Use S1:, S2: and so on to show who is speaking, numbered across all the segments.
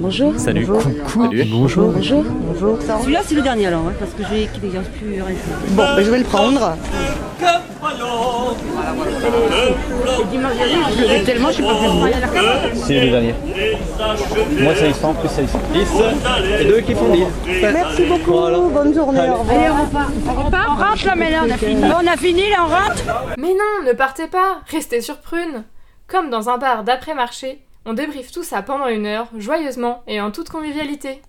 S1: Bonjour.
S2: Salut.
S1: Bonjour.
S2: Coucou. Salut.
S1: Bonjour. Bonjour. Bonjour.
S3: Celui-là, c'est le dernier alors, hein, parce que j'ai qu'il n'y a plus rien.
S1: Bon, ben, je vais le prendre.
S3: Je tellement, je sais pas
S2: C'est le dernier. Moi, ça y sent, plus ça y sent. 10 et 2 qui font 10.
S1: Merci beaucoup. Bonne journée. Au revoir.
S3: Allez, on repart. On repart On rentre là, mais là, on a fini. Bon, on a fini, là, on rentre
S4: Mais non, ne partez pas, restez sur Prune. Comme dans un bar d'après-marché, on débriefe tout ça pendant une heure, joyeusement et en toute convivialité.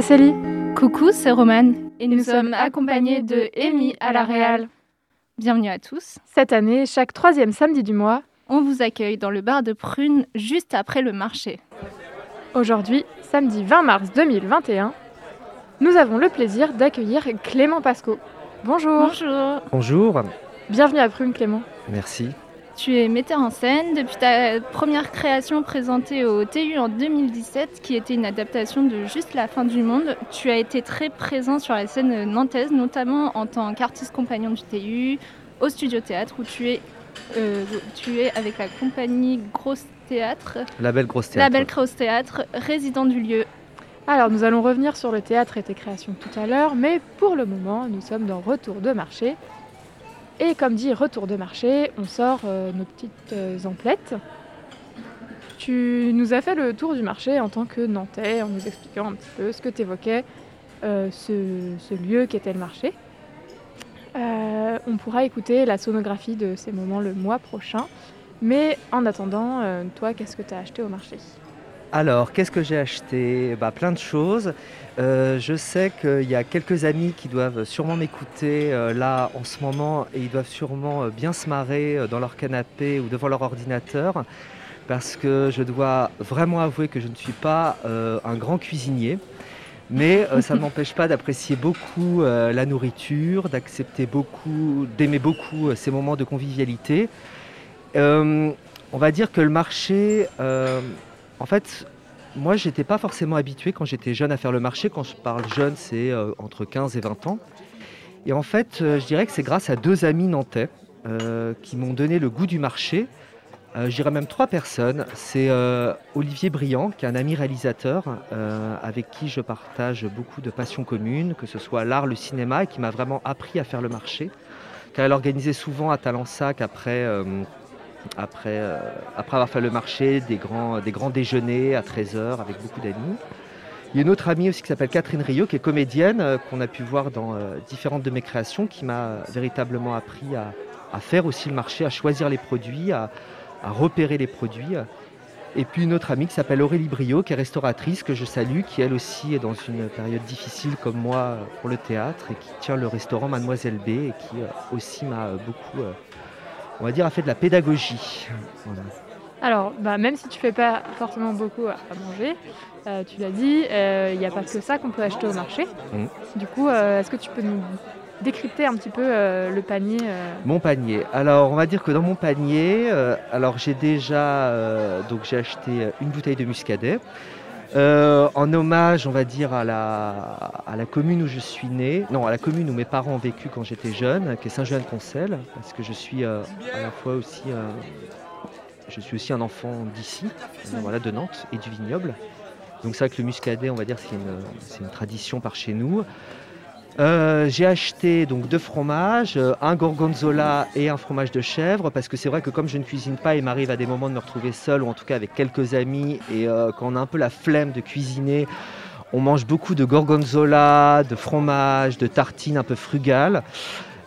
S4: C'est Célie.
S5: Coucou, c'est Romane.
S4: Et nous, sommes accompagnés de Amy à la Réal.
S5: Bienvenue à tous.
S4: Cette année, chaque troisième samedi du mois,
S5: On vous accueille dans le bar de Prune juste après le marché.
S4: aujourd'hui, samedi 20 mars 2021, nous avons le plaisir d'accueillir Clément Pasco. Bonjour.
S5: Bonjour.
S6: Bonjour,
S4: Bienvenue à Prune, Clément.
S6: merci.
S5: Tu es metteur en scène depuis ta première création présentée au TU en 2017, qui était une adaptation de Juste la fin du monde. Tu as été très présent sur la scène nantaise, notamment en tant qu'artiste compagnon du TU, au studio théâtre, où tu es, euh, tu es avec la compagnie Grosse Théâtre,
S6: La belle grosse
S5: la
S6: théâtre.
S5: Belle Grosse Théâtre, résident du lieu.
S4: Alors, nous allons revenir sur le théâtre et tes créations tout à l'heure, mais pour le moment, nous sommes dans Retour de marché. Et comme dit Retour de marché, on sort euh, nos petites euh, emplettes. Tu nous as fait le tour du marché en tant que Nantais, en nous expliquant un petit peu ce que tu évoquais, ce, ce lieu qu'était le marché. Euh, on pourra écouter la sonographie de ces moments le mois prochain. Mais en attendant, euh, toi, qu'est-ce que tu as acheté au marché?
S6: Alors, qu'est-ce que j'ai acheté? Bah, Plein de choses. Euh, je sais qu'il y a quelques amis qui doivent sûrement m'écouter euh, là en ce moment et ils doivent sûrement euh, bien se marrer dans leur canapé ou devant leur ordinateur parce que je dois vraiment avouer que je ne suis pas un grand cuisinier. Mais ça ne m'empêche pas d'apprécier beaucoup la nourriture, d'accepter beaucoup, d'aimer beaucoup ces moments de convivialité. On va dire que le marché, en fait, moi, j'étais pas forcément habitué quand j'étais jeune à faire le marché. Quand je parle jeune, c'est euh, entre 15 et 20 ans. Et en fait, euh, je dirais que c'est grâce à deux amis nantais euh, qui m'ont donné le goût du marché. Je dirais même trois personnes. C'est Olivier Briand, qui est un ami réalisateur avec qui je partage beaucoup de passions communes, que ce soit l'art, le cinéma, et qui m'a vraiment appris à faire le marché. Car elle organisait souvent à Talensac après, après, euh, après avoir fait le marché des grands, des grands déjeuners à 13h avec beaucoup d'amis. Il y a une autre amie aussi qui s'appelle Catherine Rio, qui est comédienne, euh, qu'on a pu voir dans euh, différentes de mes créations, qui m'a véritablement appris à, faire aussi le marché, à choisir les produits, à, à repérer les produits. Et puis une autre amie qui s'appelle Aurélie Brio, qui est restauratrice, que je salue, qui elle aussi est dans une période difficile comme moi pour le théâtre et qui tient le restaurant Mademoiselle B et qui aussi m'a beaucoup, on va dire, a fait de la pédagogie. Voilà.
S4: Alors, bah, même si tu fais pas forcément beaucoup à manger, euh, tu l'as dit, il n'y a pas que ça qu'on peut acheter au marché.
S6: Mhm.
S4: Du coup, euh, est-ce que tu peux nous décrypter un petit peu euh, le panier euh,
S6: Mon panier. Alors, on va dire que dans mon panier, euh, alors j'ai déjà, euh, donc j'ai acheté euh, une bouteille de muscadet. Euh, en hommage, on va dire, à la, commune où je suis né, non, à la commune où mes parents ont vécu quand j'étais jeune, qui est Saint-Jean-de-Concel, parce que je suis euh, à la fois aussi, euh, je suis aussi un enfant d'ici, voilà, de Nantes et du vignoble. Donc c'est vrai que le muscadet, on va dire, c'est une tradition par chez nous. Euh, j'ai acheté donc deux fromages, euh, un gorgonzola et un fromage de chèvre, parce que c'est vrai que comme je ne cuisine pas, il m'arrive à des moments de me retrouver seul ou en tout cas avec quelques amis, et euh, quand on a un peu la flemme de cuisiner, on mange beaucoup de gorgonzola, de fromage, de tartines un peu frugales.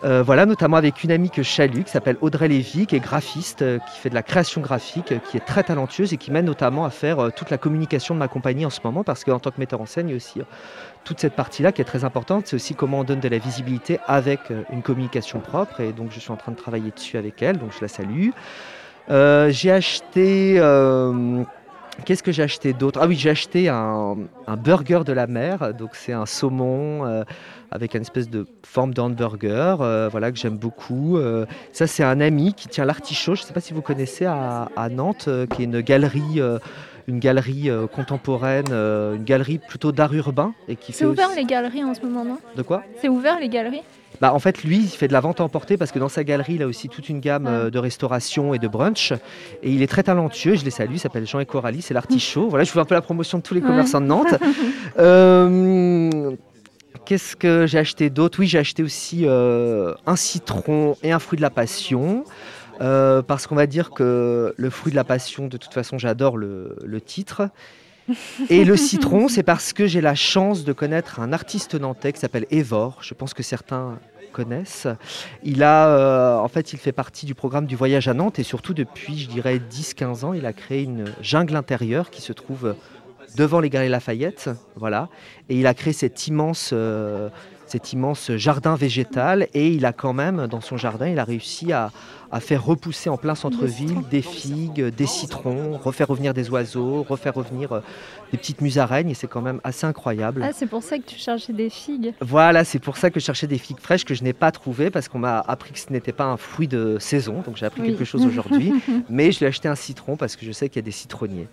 S6: Euh, voilà, notamment avec une amie que je salue, qui s'appelle Audrey Lévy, qui est graphiste, euh, qui fait de la création graphique, euh, qui est très talentueuse et qui m'aide notamment à faire toute la communication de ma compagnie en ce moment, parce qu'en tant que metteur en scène, il y a aussi toute cette partie-là qui est très importante. C'est aussi comment on donne de la visibilité avec une communication propre, et donc je suis en train de travailler dessus avec elle, donc je la salue. J'ai acheté. Qu'est-ce que j'ai acheté d'autre? Ah oui, j'ai acheté un, burger de la mer. Donc c'est un saumon avec une espèce de forme d'hamburger, euh, voilà que j'aime beaucoup. Euh, ça c'est un ami qui tient l'artichaut. Je ne sais pas si vous connaissez à, à Nantes, euh, qui est une galerie. euh, une galerie euh, contemporaine, euh, une galerie plutôt d'art urbain et qui
S5: C'est ouvert
S6: aussi-
S5: les galeries en ce moment, non?
S6: De quoi?
S5: C'est ouvert les galeries?
S6: Bah, en fait, lui, il fait de la vente à emporter parce que dans sa galerie, il a aussi toute une gamme
S5: Ah.
S6: euh, de restauration et de brunch. Et il est très talentueux. Je les salue. Il s'appelle Jean et Coralie. C'est l'artichaut. Voilà, je fais un peu la promotion de tous les
S5: Ouais.
S6: commerçants de Nantes. Qu'est-ce que j'ai acheté d'autre? Oui, j'ai acheté aussi euh, un citron et un fruit de la passion. Euh, parce qu'on va dire que le fruit de la passion, de toute façon, j'adore le, le titre. Et le citron, c'est parce que j'ai la chance de connaître un artiste nantais qui s'appelle Evor. Je pense que certains connaissent. Il a, euh, en fait, il fait partie du programme du voyage à Nantes et surtout depuis, je dirais, 10-15 ans, il a créé une jungle intérieure qui se trouve devant les Galeries Lafayette, voilà. Et il a créé cet immense, euh, cet immense jardin végétal et il a quand même, dans son jardin, il a réussi à, à faire repousser en plein centre-ville des figues, des citrons, refaire revenir des oiseaux, refaire revenir euh, des petites musaraignes et c'est quand même assez incroyable.
S5: Ah, c'est pour ça que tu cherchais des figues.
S6: Voilà, c'est pour ça que je cherchais des figues fraîches que je n'ai pas trouvées parce qu'on m'a appris que ce n'était pas un fruit de saison, donc j'ai appris
S5: Oui.
S6: quelque chose aujourd'hui. Mais je lui ai acheté un citron parce que je sais qu'il y a des citronniers.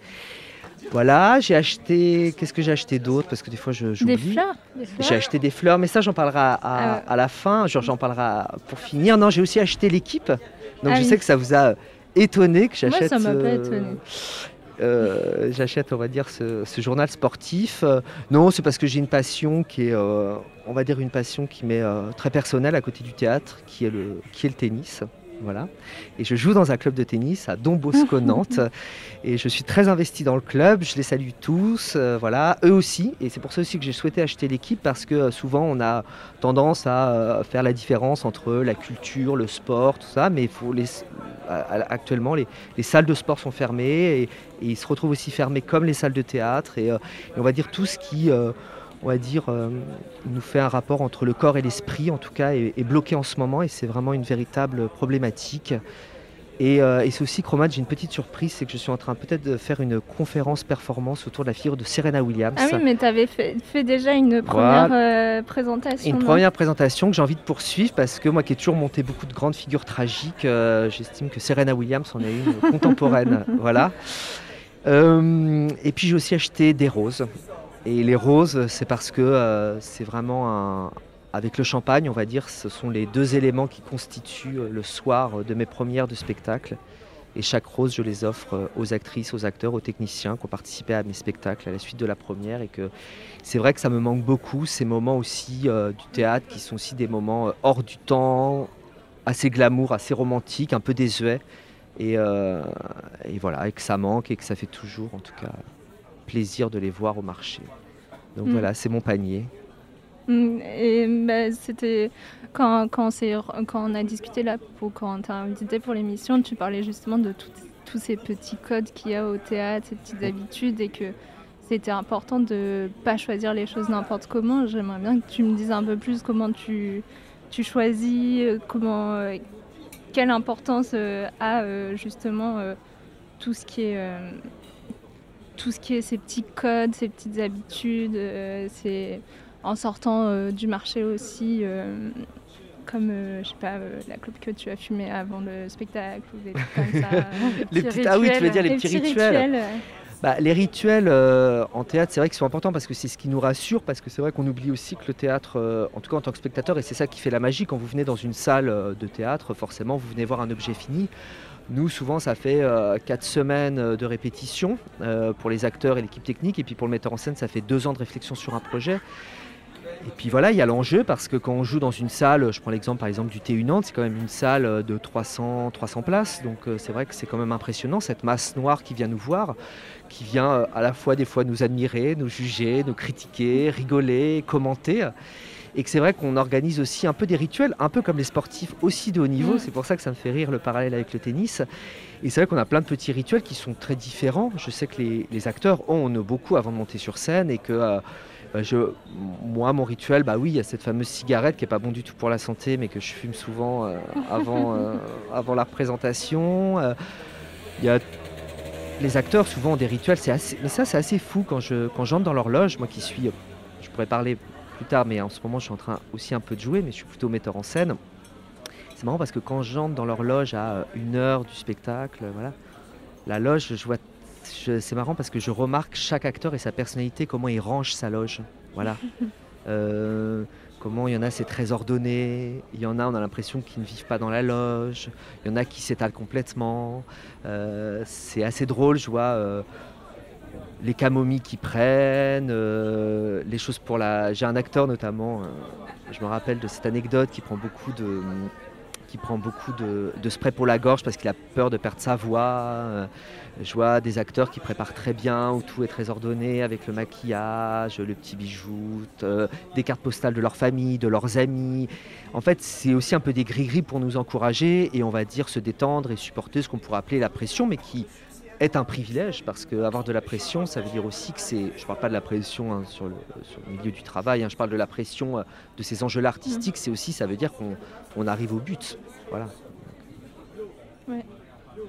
S6: Voilà, j'ai acheté. Qu'est-ce que j'ai acheté d'autre? Parce que des fois je-
S5: Des
S6: j'oublie.
S5: fleurs, des fleurs.
S6: J'ai acheté des fleurs, mais ça j'en parlerai à,
S5: Ah
S6: à la fin. Genre j'en parlerai pour finir. Non, j'ai aussi acheté l'équipe. Donc
S5: Ah
S6: je
S5: oui.
S6: sais que ça vous a étonné que
S5: Moi,
S6: j'achète.
S5: ça m'a pas
S6: euh,
S5: étonné.
S6: euh, j'achète, on va dire, ce, ce journal sportif. Euh, non, c'est parce que j'ai une passion qui est, euh, on va dire, une passion qui m'est très personnelle à côté du théâtre, qui est le, qui est le tennis. Voilà. Et je joue dans un club de tennis à Don Bosco Nantes. Et je suis très investi dans le club. Je les salue tous. euh, voilà. Eux aussi. Et c'est pour ça aussi que j'ai souhaité acheter l'équipe parce que euh, souvent on a tendance à euh, faire la différence entre la culture, le sport, tout ça. Mais faut les, actuellement, les, les salles de sport sont fermées et, et ils se retrouvent aussi fermés comme les salles de théâtre. Et, et on va dire tout ce qui, on va dire, euh, nous fait un rapport entre le corps et l'esprit, en tout cas, est, est bloqué en ce moment. Et c'est vraiment une véritable problématique. Et, euh, et c'est aussi, Chromat, j'ai une petite surprise, c'est que je suis en train peut-être de faire une conférence performance autour de la figure de Serena Williams.
S5: Ah oui, mais tu avais fait, fait déjà une première euh, présentation.
S6: Une première présentation que j'ai envie de poursuivre parce que moi qui ai toujours monté beaucoup de grandes figures tragiques, j'estime que Serena Williams en est une contemporaine. voilà. Euh, et puis j'ai aussi acheté des roses. Et les roses, c'est parce que euh, c'est vraiment un. Avec le champagne, on va dire, ce sont les deux éléments qui constituent euh, le soir de mes premières de spectacle. Et chaque rose, je les offre euh, aux actrices, aux acteurs, aux techniciens qui ont participé à mes spectacles à la suite de la première. Et que c'est vrai que ça me manque beaucoup, ces moments aussi euh, du théâtre qui sont aussi des moments euh, hors du temps, assez glamour, assez romantiques, un peu désuets. Et, euh, et voilà, et que ça manque et que ça fait toujours, en tout cas, plaisir de les voir au marché. Donc
S5: Mm.
S6: voilà, c'est mon panier.
S5: Mm, Et bah, c'était quand, quand, on s'est- quand on a discuté là, pour, quand t'a invité pour l'émission, tu parlais justement de tout- tous ces petits codes qu'il y a au théâtre, ces petites habitudes et que c'était important de pas choisir les choses n'importe comment. J'aimerais bien que tu me dises un peu plus comment tu, tu choisis, euh, comment, euh, quelle importance euh, a justement tout ce qui est tout ce qui est ces petits codes, ces petites habitudes, euh, c'est en sortant euh, du marché aussi, euh, comme euh, je sais pas euh, la clope que tu as fumée avant le spectacle ou des trucs comme ça.
S6: Les petites- ah oui, tu veux dire les,
S5: Les
S6: petits
S5: petits
S6: rituels. Bah, les rituels euh, en théâtre, c'est vrai qu'ils sont importants parce que c'est ce qui nous rassure, parce que c'est vrai qu'on oublie aussi que le théâtre, en tout cas en tant que spectateur, et c'est ça qui fait la magie, quand vous venez dans une salle de théâtre, forcément, vous venez voir un objet fini. Nous, souvent, ça fait euh, quatre semaines euh, de répétition euh, pour les acteurs et l'équipe technique, et puis pour le metteur en scène, ça fait deux ans de réflexion sur un projet. Et puis voilà, il y a l'enjeu parce que quand on joue dans une salle, je prends l'exemple par exemple du TU Nantes, c'est quand même une salle euh, de 300, 300 places, donc euh, c'est vrai que c'est quand même impressionnant cette masse noire qui vient nous voir, qui vient euh, à la fois des fois nous admirer, nous juger, nous critiquer, rigoler, commenter. Et que c'est vrai qu'on organise aussi un peu des rituels, un peu comme les sportifs aussi de haut niveau.
S5: Mm.
S6: C'est pour ça que ça me fait rire le parallèle avec le tennis. Et c'est vrai qu'on a plein de petits rituels qui sont très différents. Je sais que les, les acteurs ont beaucoup avant de monter sur scène et que euh, je, moi, mon rituel, bah oui, il y a cette fameuse cigarette qui est pas bon du tout pour la santé, mais que je fume souvent euh, avant, euh, avant la représentation. Euh, Il y a les acteurs souvent ont des rituels, c'est assez, mais ça c'est assez fou quand je quand j'entre dans leur loge, moi qui suis, je pourrais parler plus tard, mais en ce moment je suis en train aussi un peu de jouer, mais je suis plutôt metteur en scène. C'est marrant parce que quand j'entre dans leur loge à une heure du spectacle, voilà, la loge, je vois, c'est marrant parce que je remarque chaque acteur et sa personnalité, comment il range sa loge, voilà. Euh, comment il y en a c'est très ordonné, il y en a on a l'impression qu'ils ne vivent pas dans la loge, il y en a qui s'étalent complètement. Euh, c'est assez drôle, je vois euh, les camomilles qui prennent, euh, les choses pour la. J'ai un acteur notamment, euh, je me rappelle de cette anecdote qui prend beaucoup de qui prend beaucoup de, spray pour la gorge parce qu'il a peur de perdre sa voix. Euh, Je vois des acteurs qui préparent très bien, où tout est très ordonné, avec le maquillage, le petit bijou, des cartes postales de leur famille, de leurs amis. En fait, c'est aussi un peu des gris-gris pour nous encourager et on va dire se détendre et supporter ce qu'on pourrait appeler la pression, mais qui est un privilège parce qu'avoir de la pression, ça veut dire aussi que c'est. Je ne parle pas de la pression hein, sur, le, sur le milieu du travail, hein, je parle de la pression euh, de ces enjeux-là artistiques. C'est aussi, ça veut dire qu'on on arrive au but. Voilà.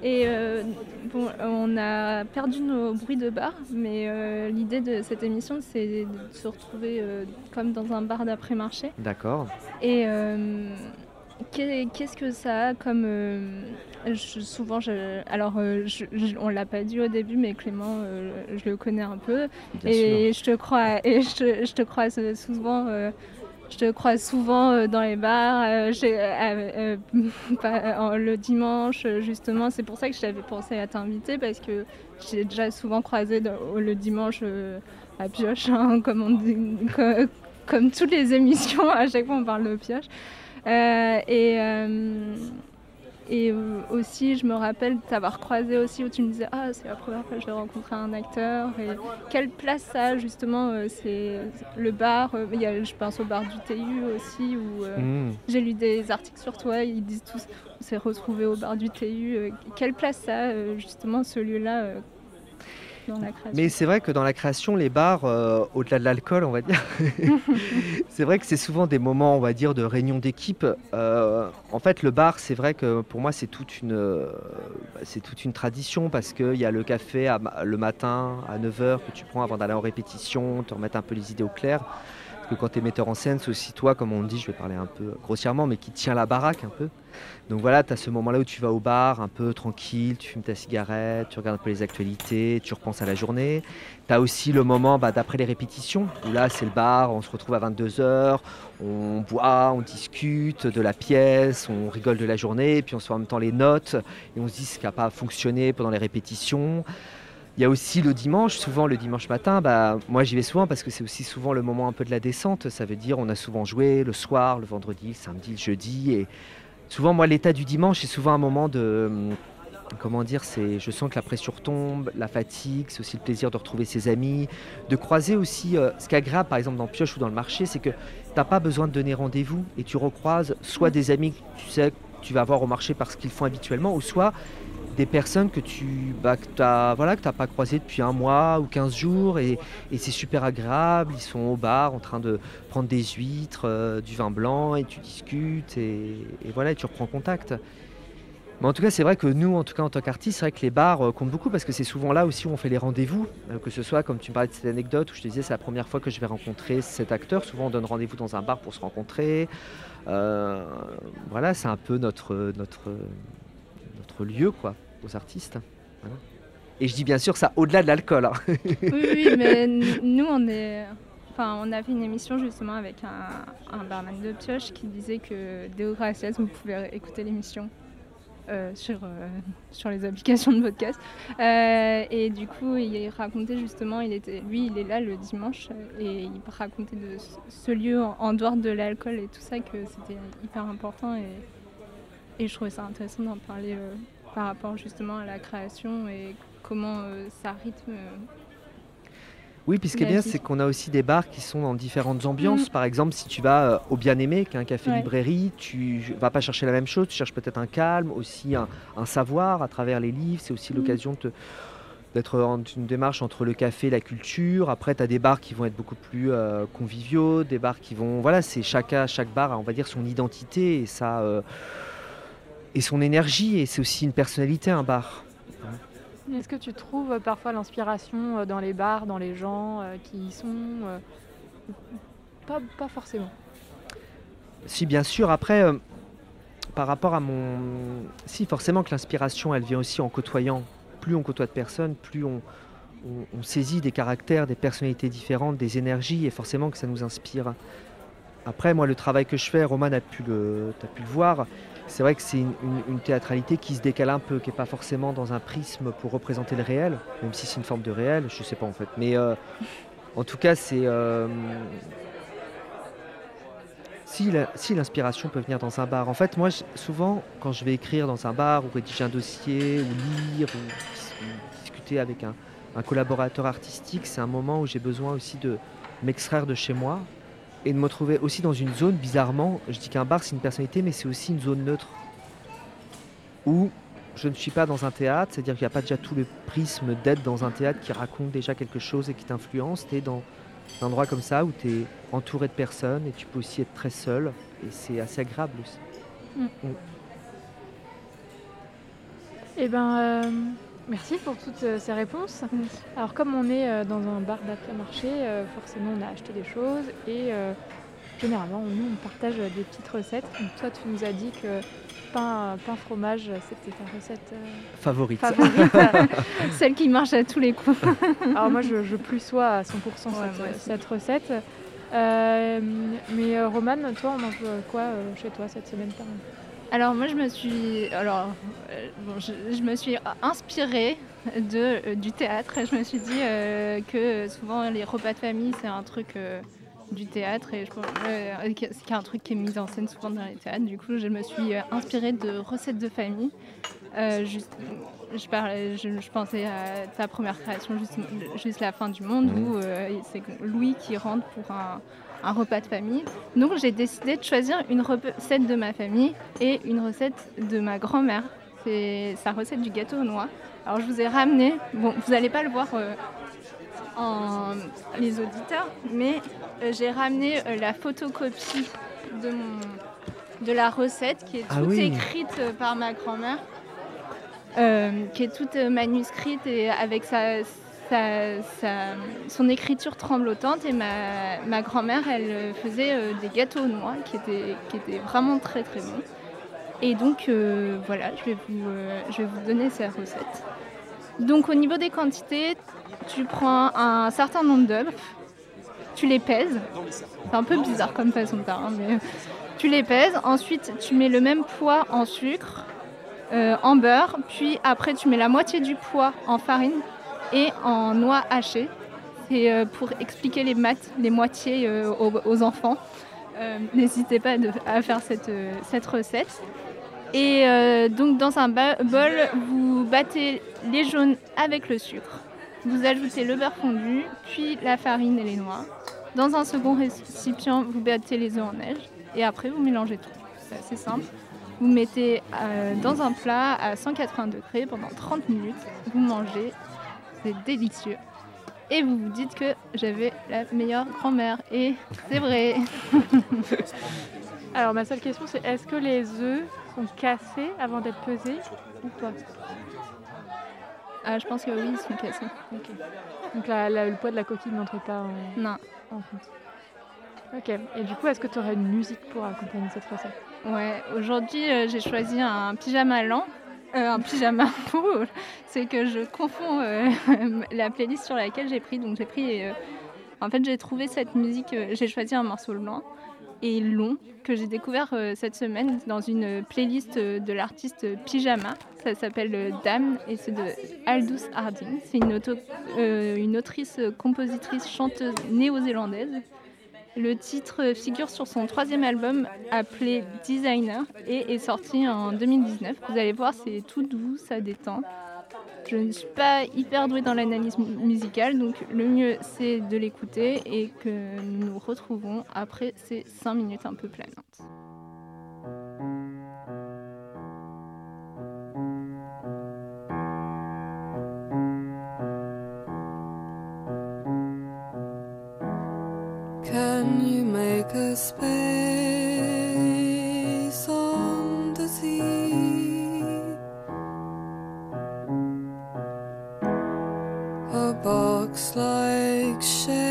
S5: Et euh, bon, on a perdu nos bruits de bar, mais euh, l'idée de cette émission, c'est de se retrouver euh, comme dans un bar d'après-marché.
S6: D'accord.
S5: Et qu'est-ce que ça a comme... euh, je- souvent, je, alors euh, je- on l'a pas dit au début, mais Clément, euh, je le connais un peu.
S6: Bien sûr.
S5: et je te crois, et je te, je te croise souvent. euh, je te croise souvent dans les bars, le dimanche justement. C'est pour ça que j'avais pensé à t'inviter parce que j'ai déjà souvent croisé le dimanche à Pioche, hein, comme on dit, co- comme, toutes les émissions. À chaque fois, on parle de Pioche. Euh, et euh, et aussi, je me rappelle t'avoir croisé aussi où tu me disais Ah, c'est la première fois que je vais rencontrer un acteur. Et quelle place ça a justement euh, C'est le bar. euh, il y a, je pense au bar du TU aussi où euh,
S6: Mmh.
S5: j'ai lu des articles sur toi. Ils disent tous On s'est retrouvés au bar du TU. quelle place ça a justement ce lieu-là
S6: Mais c'est vrai que dans la création, les bars, euh, au-delà de l'alcool, on va dire, c'est vrai que c'est souvent des moments, on va dire, de réunion d'équipe. Euh, en fait, le bar, c'est vrai que pour moi, c'est toute une, euh, c'est toute une tradition parce qu'il y a le café le matin à 9h que tu prends avant d'aller en répétition, te remettre un peu les idées au clair. Quand tu es metteur en scène, c'est aussi toi, comme on dit, je vais parler un peu grossièrement, mais qui tient la baraque un peu. Donc voilà, tu as ce moment-là où tu vas au bar un peu tranquille, tu fumes ta cigarette, tu regardes un peu les actualités, tu repenses à la journée. Tu as aussi le moment bah, d'après les répétitions, où là c'est le bar, on se retrouve à 22h, on boit, on discute de la pièce, on rigole de la journée, puis on se fait en même temps les notes, et on se dit ce qui n'a pas fonctionné pendant les répétitions. Il y a aussi le dimanche, souvent le dimanche matin, bah, moi j'y vais souvent parce que c'est aussi souvent le moment un peu de la descente. Ça veut dire on a souvent joué le soir, le vendredi, le samedi, le jeudi. Et souvent moi l'état du dimanche c'est souvent un moment de... hum, Comment dire, c'est, je sens que la pression retombe, la fatigue, c'est aussi le plaisir de retrouver ses amis, de croiser aussi. euh, ce qui est agréable par exemple dans Pioche ou dans le marché, c'est que tu n'as pas besoin de donner rendez-vous et tu recroises soit des amis que tu sais que tu vas voir au marché parce qu'ils font habituellement, ou soit des personnes que tu bah, voilà, que pas croisées depuis un mois ou 15 jours et, c'est super agréable. Ils sont au bar en train de prendre des huîtres, euh, du vin blanc et tu discutes et, voilà, et tu reprends contact. Mais en tout cas, c'est vrai que nous, en tout cas en tant qu'artistes, c'est vrai que les bars euh, comptent beaucoup parce que c'est souvent là aussi où on fait les rendez-vous. euh, que ce soit, comme tu me parlais de cette anecdote où je te disais, c'est la première fois que je vais rencontrer cet acteur. Souvent, on donne rendez-vous dans un bar pour se rencontrer. Voilà, c'est un peu notre, notre, notre lieu, quoi, aux artistes. Voilà. Et je dis bien sûr ça au-delà de l'alcool. hein.
S5: Oui, mais nous, on est. Enfin, on a fait une émission justement avec un, un barman de pioche qui disait que Deo Gracias, vous pouvez écouter l'émission euh, sur, euh, sur les applications de podcast. Euh, et du coup, il racontait justement, il était, lui, il est là le dimanche et il racontait de ce lieu en, en dehors de l'alcool et tout ça que c'était hyper important. Et, et je trouvais ça intéressant d'en parler euh, par rapport justement à la création et comment euh, ça rythme. euh,
S6: Oui, puis ce qui est bien, c'est qu'on a aussi des bars qui sont dans différentes ambiances. Par exemple, si tu vas au Bien-Aimé, qui est un café
S5: Ouais.
S6: librairie, tu vas pas chercher la même chose, tu cherches peut-être un calme, aussi un, un savoir à travers les livres. C'est aussi
S5: Mhm.
S6: l'occasion de te- d'être en une démarche entre le café et la culture. Après, tu as des bars qui vont être beaucoup plus euh, conviviaux, des bars qui vont. Voilà, c'est chaque, chaque bar a, on va dire, son identité et, ça, euh, et son énergie. Et c'est aussi une personnalité, un bar.
S4: Est-ce que tu trouves euh, parfois l'inspiration euh, dans les bars, dans les gens euh, qui y sont pas, pas forcément?
S6: Si, bien sûr. Après, par rapport à mon. Si, forcément que l'inspiration, elle vient aussi en côtoyant. Plus on côtoie de personnes, plus on, on- on saisit des caractères, des personnalités différentes, des énergies, et forcément que ça nous inspire. Après, moi, le travail que je fais, Roman a pu le, t'as pu le voir, c'est vrai que c'est une, théâtralité qui se décale un peu, qui n'est pas forcément dans un prisme pour représenter le réel, même si c'est une forme de réel, je sais pas en fait. Mais euh, en tout cas, c'est. euh, si, l'inspiration peut venir dans un bar. En fait, moi, souvent, quand je vais écrire dans un bar ou rédiger un dossier ou lire ou, dis- ou discuter avec un collaborateur artistique, c'est un moment où j'ai besoin aussi de m'extraire de chez moi et de me retrouver aussi dans une zone, bizarrement, je dis qu'un bar c'est une personnalité, mais c'est aussi une zone neutre où je ne suis pas dans un théâtre, c'est-à-dire qu'il n'y a pas déjà tout le prisme d'être dans un théâtre qui raconte déjà quelque chose et qui t'influence. Tu es dans un endroit comme ça où tu es entouré de personnes et tu peux aussi être très seul et c'est assez agréable aussi.
S4: Eh ben, euh, merci pour toutes euh, ces réponses. Alors, comme on est euh, dans un bar d'après-marché, euh, forcément, on a acheté des choses et généralement, nous, on partage des petites recettes. Donc, toi, tu nous as dit que pain, pain fromage, c'était ta recette
S6: Favorite.
S4: favorite.
S5: Celle qui marche à tous les coups.
S4: Alors, moi, je, je plus sois à 100% cette, recette. Euh, mais Romane, toi, on mange quoi chez toi cette semaine par exemple?
S5: Alors moi je me suis alors euh, bon, je, je me suis inspirée de euh, du théâtre et je me suis dit euh, que souvent les repas de famille c'est un truc du théâtre et je pense que- c'est un truc qui est mis en scène souvent dans les théâtres. Du coup je me suis inspirée de recettes de famille. Juste, je, parlais, je, je pensais à ta première création, juste, juste la fin du monde,
S6: Mhm.
S5: où c'est Louis qui rentre pour un, un repas de famille. Donc j'ai décidé de choisir une recette de ma famille et une recette de ma grand-mère. C'est sa recette du gâteau aux noix. Alors je vous ai ramené, bon vous n'allez pas le voir euh, en les auditeurs, mais euh, j'ai ramené euh, la photocopie de, mon, de la recette qui est
S6: Ah
S5: toute
S6: oui.
S5: écrite par ma grand-mère, qui est toute manuscrite et avec sa, sa- sa- son écriture tremblotante. Et ma, grand-mère, elle euh, faisait euh, des gâteaux aux noix qui étaient, vraiment très très bons. Et donc euh, voilà, je vais, vous, donner ces recettes. Donc au niveau des quantités, tu prends un certain nombre d'œufs, tu les pèses. C'est un peu bizarre comme façon de faire, hein, mais tu les pèses. Ensuite, tu mets le même poids en sucre, en beurre, puis après tu mets la moitié du poids en farine et en noix hachées. C'est euh, pour expliquer les maths, les moitiés euh, aux, enfants. Euh, N'hésitez pas à faire cette, cette recette. Et donc dans un bol, vous battez les jaunes avec le sucre. Vous ajoutez le beurre fondu, puis la farine et les noix. Dans un second récipient, vous battez les œufs en neige et après vous mélangez tout. C'est assez simple. Vous mettez dans un plat à 180 degrés pendant 30 minutes. Vous mangez, c'est délicieux. Et vous vous dites que j'avais la meilleure grand-mère. Et c'est vrai.
S4: Alors, ma seule question, c'est est-ce que les œufs sont cassés avant d'être pesés ou pas?
S5: Ah, je pense que oui, ils sont cassés.
S4: Donc, la- la- le poids de la coquille n'entre pas en,
S5: Non.
S4: en compte. Ok. Et du coup, est-ce que tu aurais une musique pour accompagner cette recette?
S5: Ouais, aujourd'hui euh, j'ai choisi un pyjama lent. Euh, un pyjama ouh, c'est que je confonds euh, la playlist sur laquelle j'ai pris. Donc j'ai pris. euh, en fait, j'ai trouvé cette musique. j'ai choisi un morceau lent et long que j'ai découvert cette semaine dans une playlist de l'artiste Pyjama. Ça s'appelle Dame et c'est de Aldous Harding. C'est une, une autrice, compositrice, chanteuse néo-zélandaise. Le titre figure sur son troisième album appelé Designer et est sorti en 2019. Vous allez voir, c'est tout doux, ça détend. Je ne suis pas hyper douée dans l'analyse mu- musicale, donc le mieux c'est de l'écouter et que nous nous retrouvons après ces 5 minutes un peu planantes.
S7: A space on the sea? A box like shape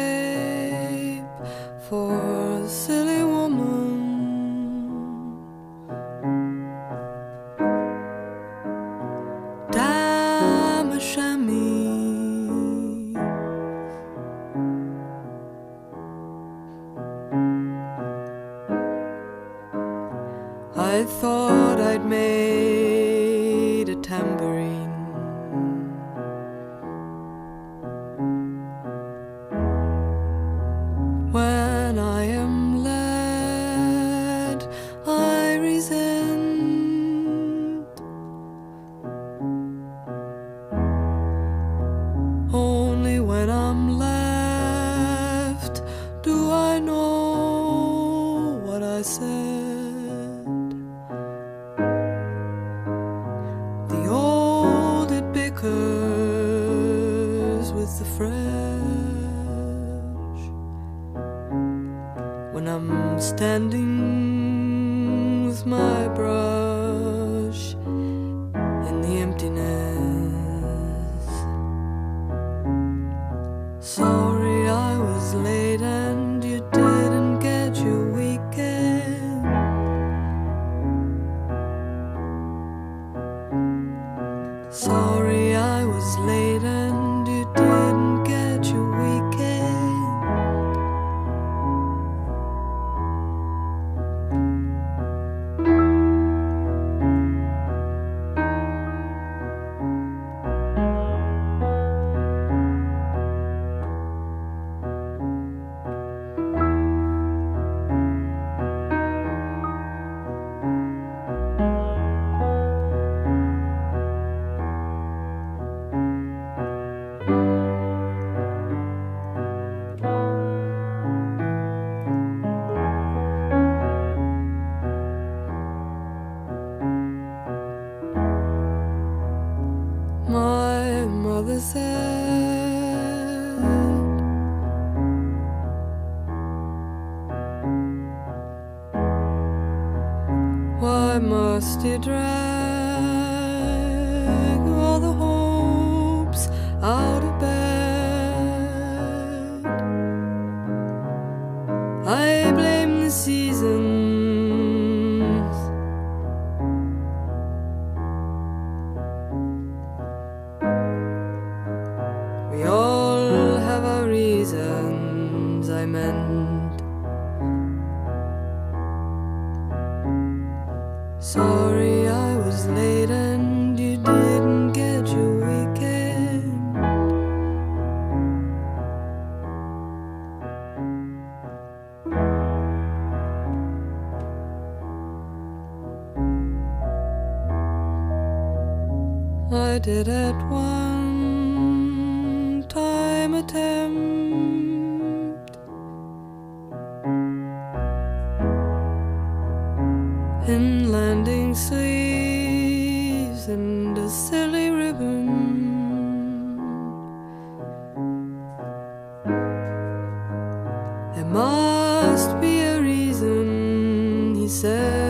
S7: dusty drive. Said.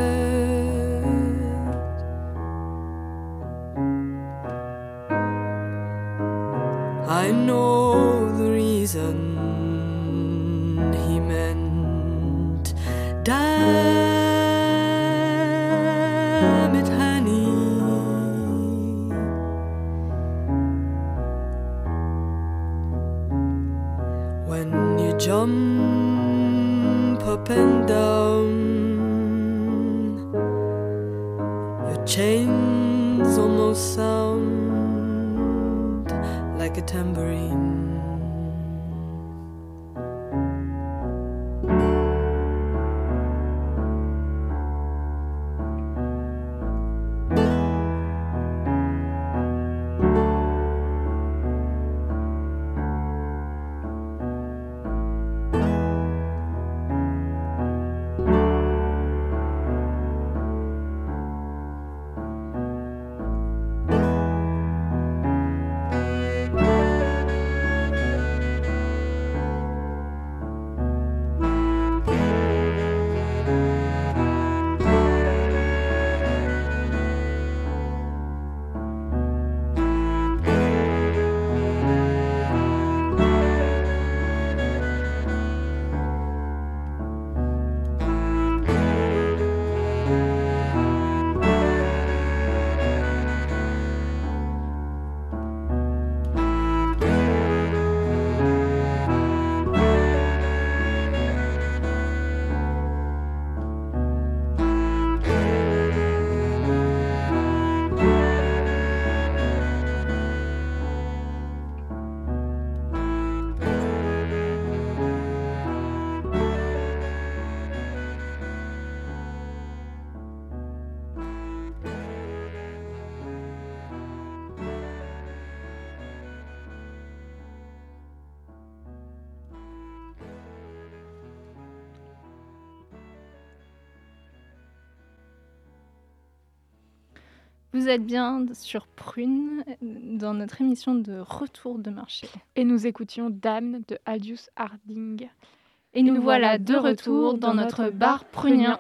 S5: Vous êtes bien sur Prune, dans notre émission de retour de marché.
S4: Et nous écoutions Dame de Aldous Harding.
S5: Et nous voilà de retour dans notre bar prunien.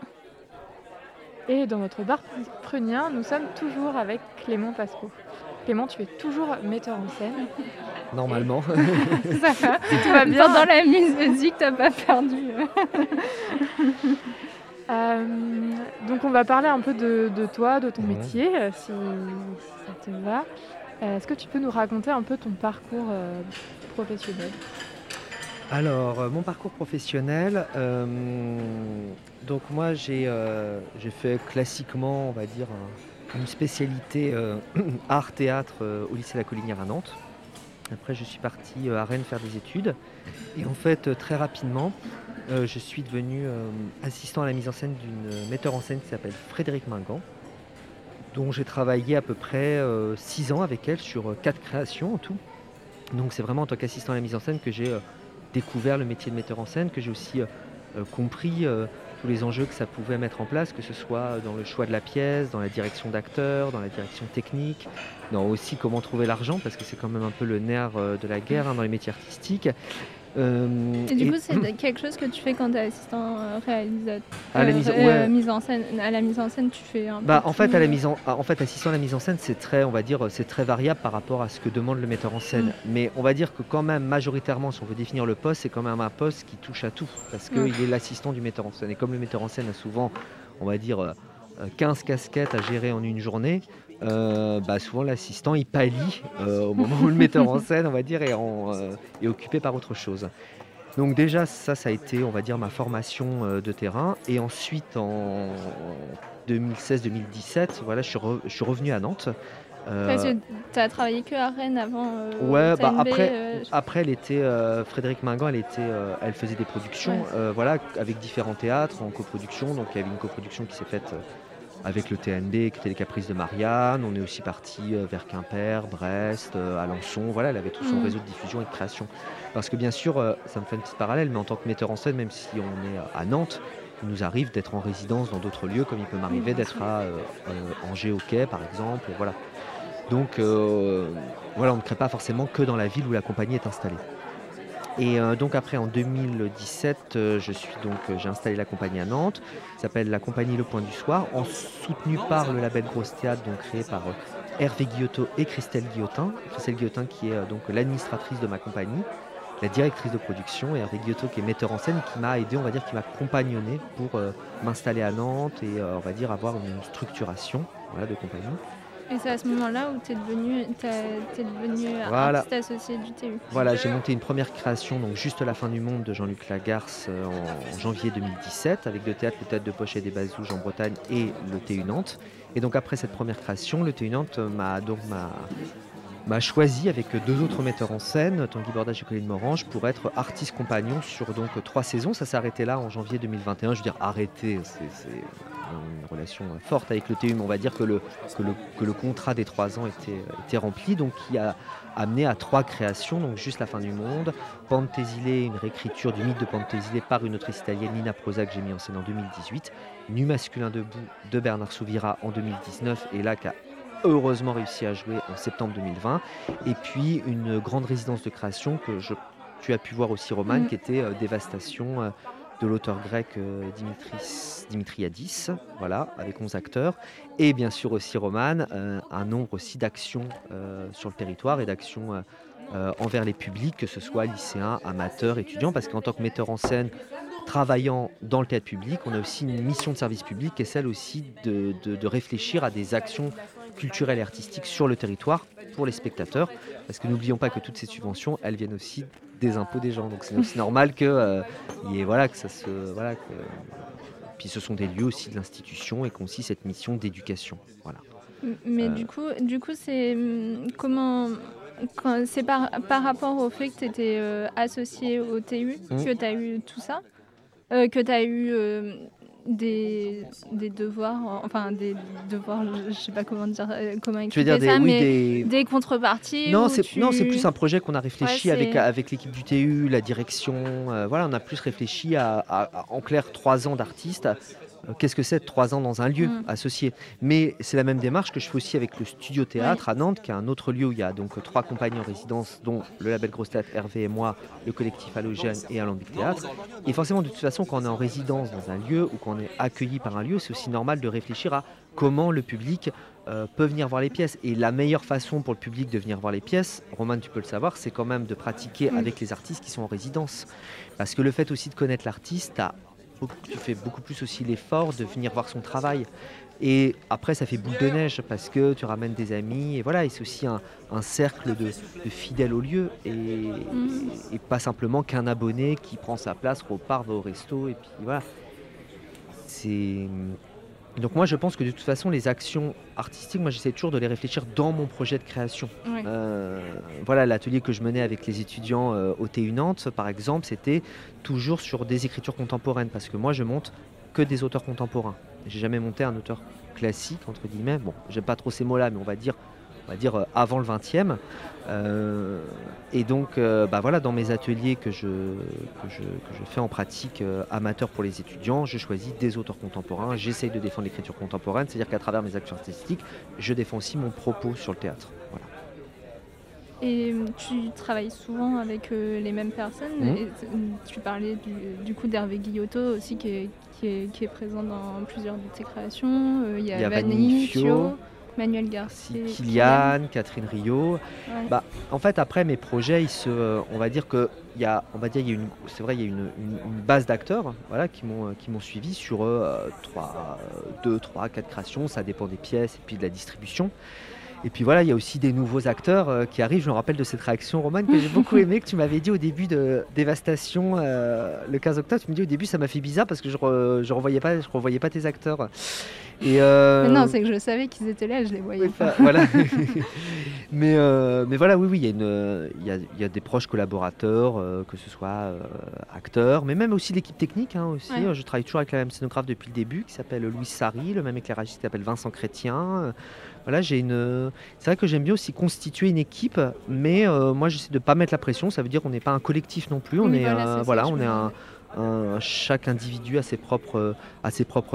S4: Et dans notre bar prunien, nous sommes toujours avec Clément Pasco. Clément, tu es toujours metteur en scène.
S6: Normalement.
S4: Ça va, tout va bien.
S5: Pendant la musique, t'as pas perdu.
S4: Euh, donc on va parler un peu de, de toi, de ton
S6: Ouais.
S4: métier, euh, si, si ça te va. Euh, Est-ce que tu peux nous raconter un peu ton parcours euh, professionnel?
S6: Alors, mon parcours professionnel, euh, donc moi j'ai fait classiquement, on va dire, un- une spécialité art-théâtre au lycée La Collinière à Nantes. Après, je suis parti euh, à Rennes faire des études. Et en fait, euh, très rapidement, euh, je suis devenu euh, assistant à la mise en scène d'une metteur en scène qui s'appelle Frédéric Mingan, dont j'ai travaillé à peu près euh, six ans avec elle sur euh, quatre créations en tout. Donc c'est vraiment en tant qu'assistant à la mise en scène que j'ai euh, découvert le métier de metteur en scène, que j'ai aussi euh, euh, compris euh, tous les enjeux que ça pouvait mettre en place, que ce soit dans le choix de la pièce, dans la direction d'acteurs, dans la direction technique, dans aussi comment trouver l'argent, parce que c'est quand même un peu le nerf euh, de la guerre hein, dans les métiers artistiques. Euh,
S5: Et du
S6: et-
S5: coup, c'est quelque chose que tu fais quand tu es assistant euh, réalisateur.
S6: À la
S5: euh,
S6: mise-
S5: euh,
S6: ouais.
S5: mise en scène, à la mise en scène, tu fais un
S6: Bah,
S5: peu
S6: en fait,
S5: tout,
S6: à la mise en, en fait, assistant à la mise en scène, c'est très, on va dire, c'est très variable par rapport à ce que demande le metteur en scène.
S5: Mm.
S6: Mais on va dire que quand même, majoritairement, si on veut définir le poste, c'est quand même un poste qui touche à tout, parce qu'il
S5: Mm.
S6: est l'assistant du metteur en scène. Et comme le metteur en scène a souvent, on va dire, euh, euh, 15 casquettes à gérer en une journée, euh, bah, souvent l'assistant il pâlit euh, au moment où le metteur en scène, on va dire, est, en, euh, est occupé par autre chose. Donc déjà, ça, ça a été, on va dire, ma formation de terrain. Et ensuite, en 2016-2017, voilà, je suis, re- je suis revenu à Nantes. Euh,
S5: tu as travaillé que à Rennes avant. euh,
S6: Ouais, bah, après-
S5: euh,
S6: après, elle était Frédéric Mingan, elle était, elle faisait des productions,
S5: Ouais.
S6: voilà, avec différents théâtres en coproduction. Donc il y avait une coproduction qui s'est faite avec le TNB, qui était les Caprices de Marianne. On est aussi parti euh, vers Quimper, Brest, euh, Alençon. Voilà, elle avait tout son
S5: Mhm.
S6: réseau de diffusion et de création. Parce que bien sûr, euh, ça me fait une petite parallèle, mais en tant que metteur en scène, même si on est à Nantes, il nous arrive d'être en résidence dans d'autres lieux, comme il peut m'arriver
S5: bien
S6: d'être à euh, euh, Angers au Quai, par exemple. Voilà. Donc euh, voilà, on ne crée pas forcément que dans la ville où la compagnie est installée. Et euh, donc après en 2017, euh, euh, j'ai installé la compagnie à Nantes, qui s'appelle la compagnie Le Point du Soir, en soutenu par le label Grosse Théâtre, donc créé par Hervé Guillotot et Christelle Guillotin. Christelle Guillotin qui est donc l'administratrice de ma compagnie, la directrice de production, et Hervé Guillotot qui est metteur en scène, qui m'a aidé, on va dire, qui m'a compagnonné pour m'installer à Nantes et on va dire avoir une structuration de compagnie.
S5: Et c'est à ce moment-là où tu es devenu, t'es devenu
S6: Voilà.
S5: artiste associé du TU.
S6: Voilà, j'ai monté une première création, donc juste la fin du monde de Jean-Luc Lagarce euh, en, en janvier 2017, avec le théâtre Le Théâtre de Poche et des Bazouges en Bretagne et le TU Nantes. Et donc après cette première création, le TU Nantes euh, m'a donc m'a m'a choisi avec deux autres metteurs en scène, Tanguy Bordage et Colline Morange, pour être artiste compagnon sur donc trois saisons. Ça s'est arrêté là en janvier 2021. Je veux dire arrêté, c'est une relation forte avec le TU, mais on va dire que le, contrat des trois ans était, rempli, donc qui a amené à trois créations, donc juste la fin du monde, Pantésilé, une réécriture du mythe de Pantésilé par une autrice italienne, Nina Prosa, que j'ai mis en scène en 2018, Nu masculin debout de Bernard Souvira en 2019, et là heureusement réussi à jouer en septembre 2020, et puis une grande résidence de création que je, tu as pu voir aussi, Roman,
S5: Mm.
S6: qui était euh, Dévastation euh, de l'auteur grec euh, Dimitris, Dimitriadis, voilà, avec 11 acteurs, et bien sûr aussi Roman, euh, un nombre aussi d'actions sur le territoire et d'actions envers les publics, que ce soit lycéens, amateurs, étudiants, parce qu'en tant que metteur en scène, travaillant dans le théâtre public, on a aussi une mission de service public qui est celle aussi de, de- de réfléchir à des actions culturelles et artistiques sur le territoire pour les spectateurs, parce que n'oublions pas que toutes ces subventions, elles viennent aussi des impôts des gens, donc c'est aussi normal que, euh, y ait- voilà, que ça se... Voilà, que, puis ce sont des lieux aussi de l'institution et qu'on aussi cette mission d'éducation. Voilà.
S5: Mais
S6: Euh.
S5: du coup, du coup c'est comment c'est par, par rapport au fait que tu étais associé au TU
S6: Mhm.
S5: que tu as eu tout ça, euh, que tu as eu euh, des, des devoirs, enfin des devoirs, je, sais pas comment dire, euh, comment
S6: Tu veux dire
S5: expliquer
S6: des,
S5: ça,
S6: oui,
S5: mais
S6: des,
S5: des contreparties.
S6: Non, c'est
S5: tu-
S6: non, c'est plus un projet qu'on a réfléchi
S5: Ouais,
S6: avec, avec l'équipe du TU, la direction. euh, voilà, on a plus réfléchi à, à- à- en clair trois ans d'artistes qu'est-ce que c'est de trois ans dans un lieu
S5: Mm.
S6: associé? Mais c'est la même démarche que je fais aussi avec le Studio Théâtre à Nantes, qui est un autre lieu où il y a donc trois compagnies en résidence, dont le label Grosse Hervé et moi, le collectif Halogène et Alambic Théâtre. Et forcément, de toute façon, quand on est en résidence dans un lieu ou quand on est accueilli par un lieu, c'est aussi normal de réfléchir à comment le public euh, peut venir voir les pièces. Et la meilleure façon pour le public de venir voir les pièces, Roman, tu peux le savoir, c'est quand même de pratiquer
S5: Mm.
S6: avec les artistes qui sont en résidence. Parce que le fait aussi de connaître l'artiste, t'as tu fais beaucoup plus aussi l'effort de venir voir son travail. Et après, ça fait boule de neige parce que tu ramènes des amis. Et voilà, et c'est aussi un, un cercle de, de fidèles au lieu. Et, et pas simplement qu'un abonné qui prend sa place, repart, va au resto. Et puis voilà. C'est. Donc moi je pense que de toute façon les actions artistiques, moi j'essaie toujours de les réfléchir dans mon projet de création. Euh, voilà l'atelier que je menais avec les étudiants euh, au TU Nantes par exemple, c'était toujours sur des écritures contemporaines parce que moi je monte que des auteurs contemporains. J'ai jamais monté un auteur classique entre guillemets. Bon, j'aime pas trop ces mots-là, mais on va dire on va dire euh, avant le 20e. Euh, et donc, euh, bah voilà, dans mes ateliers que je, que je, que je fais en pratique euh, amateur pour les étudiants, je choisis des auteurs contemporains. J'essaye de défendre l'écriture contemporaine, c'est-à-dire qu'à travers mes actions artistiques, je défends aussi mon propos sur le théâtre. Voilà.
S5: Et tu travailles souvent avec euh, les mêmes personnes. Et, euh, tu parlais du, du coup d'Hervé Guillotot aussi qui est, qui, est, qui est présent dans plusieurs de tes créations. Il y a,
S6: a
S5: Vanille, Manuel Garcia.
S6: Kylian, Catherine Rio.
S5: Ouais.
S6: Bah, en fait, après mes projets, ils se, on va dire que il y a, on va dire, il y a une, c'est vrai, il y a une, une- une base d'acteurs, voilà, qui m'ont, qui m'ont suivi sur euh, trois, euh, deux, trois, quatre créations. Ça dépend des pièces et puis de la distribution. Et puis voilà, il y a aussi des nouveaux acteurs euh, qui arrivent. Je me rappelle de cette réaction, Romane, que j'ai beaucoup aimé, que tu m'avais dit au début de Dévastation, euh, le 15 octobre. Tu me dis au début, ça m'a fait bizarre parce que je, re- je revoyais pas, je revoyais pas tes acteurs. Et euh,
S5: Mais non, c'est que je savais qu'ils étaient là, je les voyais
S6: oui,
S5: pas.
S6: voilà. mais, euh, mais voilà, oui, oui, il y, a une- il y, a, il y a des proches collaborateurs, euh, que ce soit acteurs, mais même aussi l'équipe technique. hein, aussi.
S5: Ouais.
S6: Je travaille toujours avec la même scénographe depuis le début, qui s'appelle Louis Sari, le même éclairagiste qui s'appelle Vincent Chrétien. Voilà, j'ai une. C'est vrai que j'aime bien aussi constituer une équipe, mais moi j'essaie de pas mettre la pression. Ça veut dire qu'on n'est pas un collectif non plus. On
S5: Oui,
S6: est,
S5: voilà,
S6: on est un. Chaque individu a ses propres,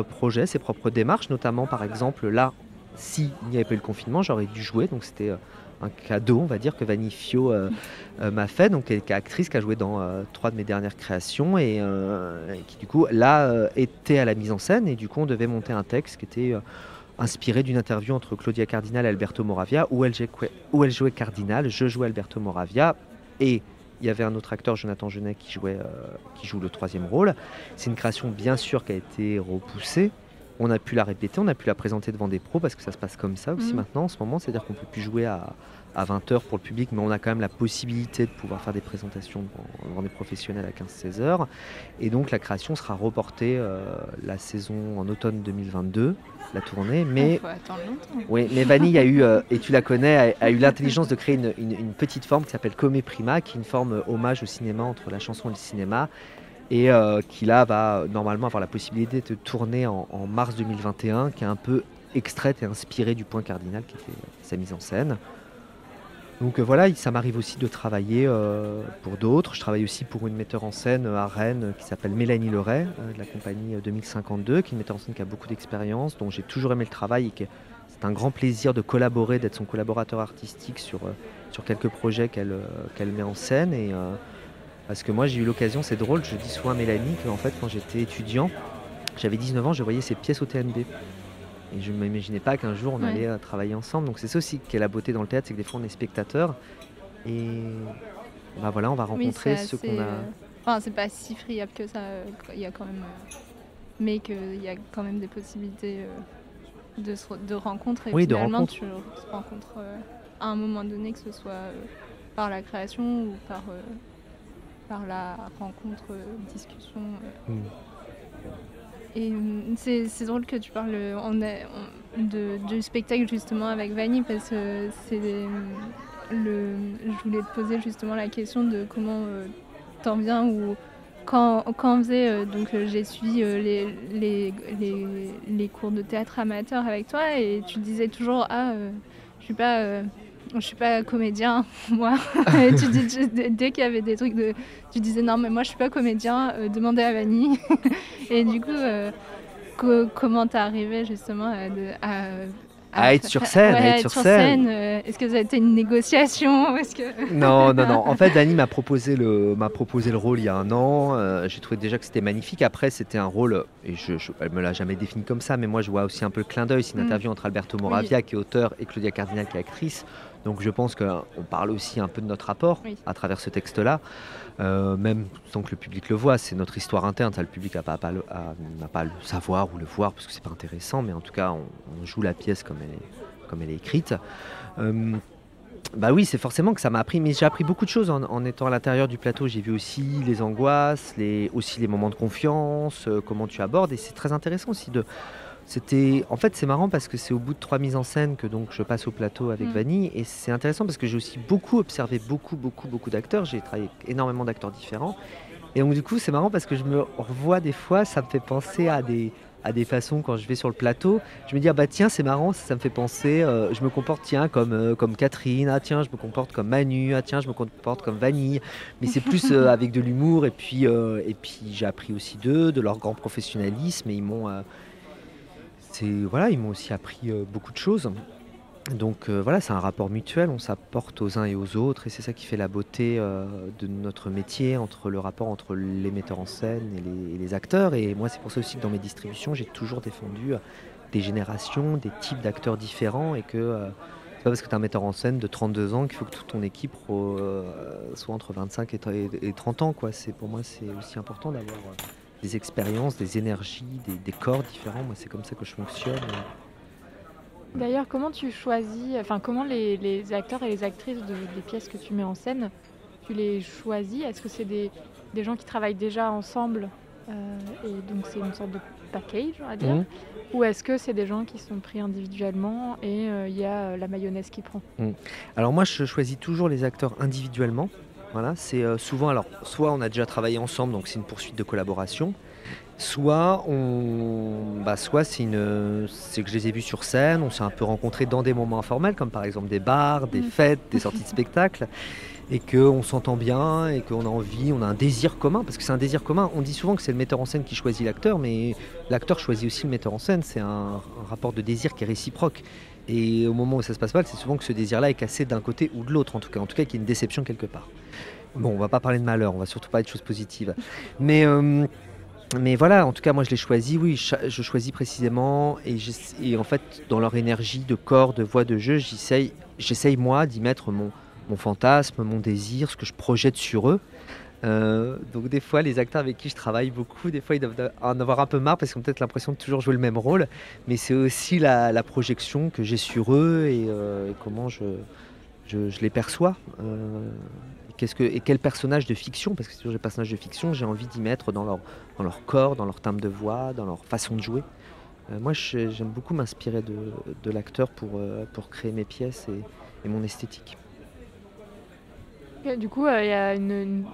S6: projets, ses propres démarches, notamment par exemple là, s'il n'y avait pas eu le confinement, j'aurais dû jouer, donc c'était euh, un cadeau, on va dire, que Vanille Fio euh, euh, m'a fait, donc elle est actrice qui a joué dans trois de mes dernières créations et, qui du coup là était à la mise en scène. Et du coup on devait monter un texte qui était inspiré d'une interview entre Claudia Cardinal et Alberto Moravia où elle jouait Cardinal, je jouais Alberto Moravia et il y avait un autre acteur, Jonathan Genet, qui, jouait, euh, qui joue le troisième rôle. C'est une création bien sûr qui a été repoussée. On a pu la répéter, on a pu la présenter devant des pros parce que ça se passe comme ça aussi
S5: Mhm.
S6: maintenant en ce moment. C'est-à-dire qu'on peut plus jouer à, à 20h pour le public, mais on a quand même la possibilité de pouvoir faire des présentations devant, des professionnels à 15-16 heures. Et donc la création sera reportée euh, la saison en automne 2022, la tournée. Mais
S5: Il faut attendre longtemps.
S6: oui, mais Vanille a eu, euh, et tu la connais, a, a eu l'intelligence de créer une, une- une petite forme qui s'appelle Comé Prima, qui est une forme euh, hommage au cinéma entre la chanson et le cinéma, et euh, qui là va normalement avoir la possibilité de tourner en, en mars 2021, qui est un peu extraite et inspirée du point cardinal qui était sa mise en scène. Donc euh, voilà, ça m'arrive aussi de travailler euh, pour d'autres. Je travaille aussi pour une metteur en scène euh, à Rennes qui s'appelle Mélanie Leray, de la compagnie euh, 2052, qui est une metteur en scène qui a beaucoup d'expérience, dont j'ai toujours aimé le travail et c'est un grand plaisir de collaborer, d'être son collaborateur artistique sur, quelques projets qu'elle met en scène. Et, parce que moi, j'ai eu l'occasion, c'est drôle, je dis souvent à Mélanie qu'en fait, quand j'étais étudiant, j'avais 19 ans, je voyais ses pièces au TNB. Et je ne m'imaginais pas qu'un jour on
S5: Ouais.
S6: allait euh, travailler ensemble. Donc c'est ça aussi qui est la beauté dans le théâtre, c'est que des fois on est spectateur. Et bah voilà, on va rencontrer ceux
S5: assez,
S6: qu'on a.
S5: euh, Enfin, c'est pas si friable que ça. euh, Il y a quand même. Mais qu'il y a quand même des possibilités de, se de rencontres. Et
S6: Oui, de
S5: finalement,
S6: rencontres.
S5: tu te rencontres à un moment donné, que ce soit par la création ou par, par la rencontre, discussion. euh. Et euh, c'est drôle que tu parles euh, on- de, du spectacle justement avec Vanille parce que c'est euh, le, je voulais te poser justement la question de comment euh, t'en viens ou quand, quand on faisait, euh, donc euh, j'ai suivi euh, les, les, les, les cours de théâtre amateur avec toi et tu disais toujours ah euh, je suis pas euh, je suis pas comédien moi et tu dis tu- dès qu'il y avait des trucs de tu disais non mais moi je suis pas comédien euh, demandez à Vanille et du coup euh, co- comment t'es arrivé justement à, de- à-
S6: À être sur scène,
S5: ouais,
S6: à être
S5: à
S6: sur scène.
S5: euh, Est-ce que ça a été une négociation Est-ce que...
S6: Non, non, non. En fait, Dani m'a proposé le m'a proposé le rôle il y a un an. J'ai trouvé déjà que c'était magnifique. Après, c'était un rôle et je, je elle me l'a jamais défini comme ça, mais moi je vois aussi un peu le clin d'œil. C'est une
S5: Mm.
S6: interview entre Alberto Moravia qui est auteur et Claudia Cardinal qui est actrice. Donc je pense qu'on parle aussi un peu de notre rapport
S5: Oui.
S6: à travers ce texte-là, Euh, même sans que le public le voit. C'est notre histoire interne. Ça, le public n'a pas, pas le- a- n'a pas à le savoir ou le voir parce que c'est pas intéressant. Mais en tout cas, on, on joue la pièce comme elle est, comme elle est écrite. Euh, bah oui, c'est forcément que ça m'a appris, mais j'ai appris beaucoup de choses en, en étant à l'intérieur du plateau. J'ai vu aussi les angoisses, les, aussi les moments de confiance, euh, comment tu abordes, et c'est très intéressant aussi de. C'était, en fait, c'est marrant parce que c'est au bout de trois mises en scène que donc je passe au plateau avec
S5: Mm.
S6: Vanny, et c'est intéressant parce que j'ai aussi beaucoup observé beaucoup, beaucoup, beaucoup d'acteurs. J'ai travaillé avec énormément d'acteurs différents, et donc du coup, c'est marrant parce que je me revois des fois, ça me fait penser à des à des façons quand je vais sur le plateau. Je me dis ah bah tiens c'est marrant ça me fait penser euh, je me comporte tiens comme euh, comme Catherine. Ah tiens je me comporte comme Manu. Ah tiens je me comporte comme Vanille mais c'est plus euh, avec de l'humour. Et puis et puis j'ai appris aussi d'eux de leur grand professionnalisme et ils m'ont voilà ils m'ont aussi appris euh, beaucoup de choses donc euh, voilà c'est un rapport mutuel on s'apporte aux uns et aux autres et c'est ça qui fait la beauté euh, de notre métier entre le rapport entre les metteurs en scène et les, acteurs et moi c'est pour ça aussi que dans mes distributions j'ai toujours défendu des générations, des types d'acteurs différents et que c'est pas parce que tu es un metteur en scène de 32 ans qu'il faut que toute ton équipe soit entre 25 et, et 30 ans. Pour moi, c'est aussi important d'avoir des expériences, des énergies, des, des corps différents. Moi, c'est comme ça que je fonctionne.
S4: D'ailleurs, comment tu choisis, enfin comment les, les acteurs et les actrices de- des pièces que tu mets en scène, tu les choisis? Est-ce que c'est des, des gens qui travaillent déjà ensemble euh, et donc c'est une sorte de package, on va dire?
S6: Mhm.
S4: Ou est-ce que c'est des gens qui sont pris individuellement et euh, il y a euh, la mayonnaise qui prend?
S6: Alors moi, je choisis toujours les acteurs individuellement. Voilà, c'est euh, souvent alors soit on a déjà travaillé ensemble, donc c'est une poursuite de collaboration. Soit on, bah, soit c'est une, c'est que je les ai vus sur scène, on s'est un peu rencontrés dans des moments informels, comme par exemple des bars, des
S5: Mm.
S6: fêtes, des sorties de spectacles, et qu'on s'entend bien, et qu'on a envie, on a un désir commun, parce que c'est un désir commun. On dit souvent que c'est le metteur en scène qui choisit l'acteur, mais l'acteur choisit aussi le metteur en scène. C'est un, un rapport de désir qui est réciproque. Et au moment où ça se passe mal, c'est souvent que ce désir-là est cassé d'un côté ou de l'autre, en tout cas, en tout cas, qu'il y ait une déception quelque part. Bon, on va pas parler de malheur, on va surtout parler de choses positives. Mais, euh, mais voilà, en tout cas, moi je les choisis, oui, je choisis précisément, et, en fait, dans leur énergie de corps, de voix, de jeu, j'essaye, j'essaye moi d'y mettre mon, mon fantasme, mon désir, ce que je projette sur eux. Euh, donc des fois, les acteurs avec qui je travaille beaucoup, des fois ils doivent en avoir un peu marre parce qu'ils ont peut-être l'impression de toujours jouer le même rôle, mais c'est aussi la, projection que j'ai sur eux et, euh, comment je, je, les perçois. Euh, qu'est-ce que, et quel personnage de fiction, parce que c'est toujours des personnages de fiction, j'ai envie d'y mettre dans leur, dans leur corps, dans leur timbre de voix, dans leur façon de jouer. Moi, j'aime beaucoup m'inspirer de, de l'acteur pour, pour créer mes pièces et, mon esthétique.
S4: Du coup, il y a une-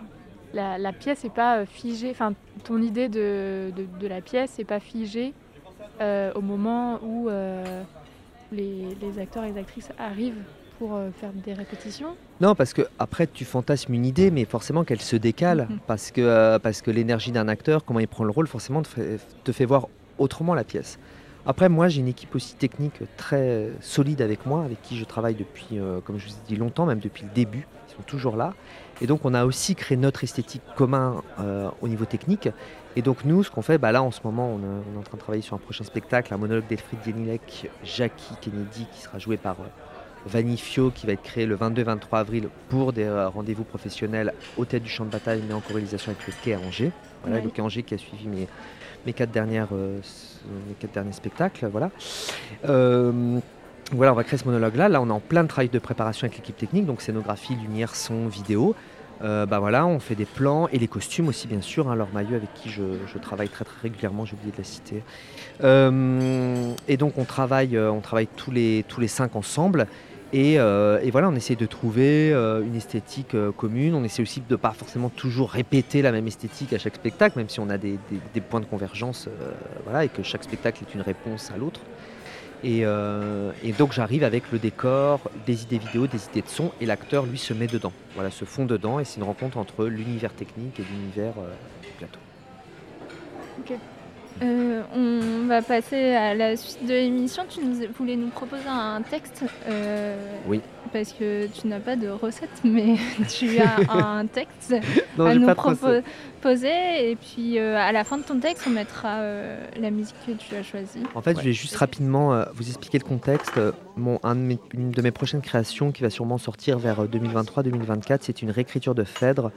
S4: la, la pièce n'est pas euh, figée, enfin ton idée de, de, de la pièce n'est pas figée euh, au moment où euh, les, les acteurs et les actrices arrivent pour euh, faire des répétitions.
S6: Non, parce que après tu fantasmes une idée, mais forcément qu'elle se décale,
S4: Mhm.
S6: parce que, parce que l'énergie d'un acteur, comment il prend le rôle, forcément te fait, te fait voir autrement la pièce. Après, moi, j'ai une équipe aussi technique très solide avec moi, avec qui je travaille depuis, euh, comme je vous ai dit, longtemps, même depuis le début. Ils sont toujours là. Et donc, on a aussi créé notre esthétique commun euh, au niveau technique. Et donc, nous, ce qu'on fait, bah là, en ce moment, on, est- on est en train de travailler sur un prochain spectacle, un monologue d'Elfried Yenilek, Jackie Kennedy, qui sera joué par euh, Vanifio, qui va être créé le 22-23 avril pour des euh, rendez-vous professionnels au tête du champ de bataille, mais en corrélisation avec le quai à Angers. Voilà, le quai à Angers qui a suivi mes, mes, quatre, dernières, euh, mes quatre derniers spectacles. Voilà. Voilà, on va créer ce monologue-là. Là, on est en plein travail de préparation avec l'équipe technique, donc scénographie, lumière, son, vidéo. Euh, bah on fait des plans et les costumes aussi, bien sûr. Hein, leur maillot avec qui je, travaille très régulièrement, j'ai oublié de la citer. Euh, et donc, on travaille, euh, on travaille tous les, cinq ensemble. Et, voilà, on essaie de trouver une esthétique commune. On essaie aussi de ne pas forcément toujours répéter la même esthétique à chaque spectacle, même si on a des, des- points de convergence, voilà, et que chaque spectacle est une réponse à l'autre. Et, euh, et donc j'arrive avec le décor, des idées vidéo, des idées de son, et l'acteur lui se met dedans. Voilà, se fond dedans, et c'est une rencontre entre l'univers technique et l'univers euh, du plateau.
S5: Euh, on va passer à la suite de l'émission. Tu nous, voulais nous proposer un texte. euh,
S6: Oui.
S5: Parce que tu n'as pas de recette, mais tu as un texte
S6: Non,
S5: à nous proposer. Et puis euh, à la fin de ton texte, on mettra euh, la musique que tu as choisie.
S6: En fait, je vais juste rapidement euh, vous expliquer le contexte. Mon, un de mes- une de mes prochaines créations qui va sûrement sortir vers euh, 2023-2024, c'est une réécriture de Phèdre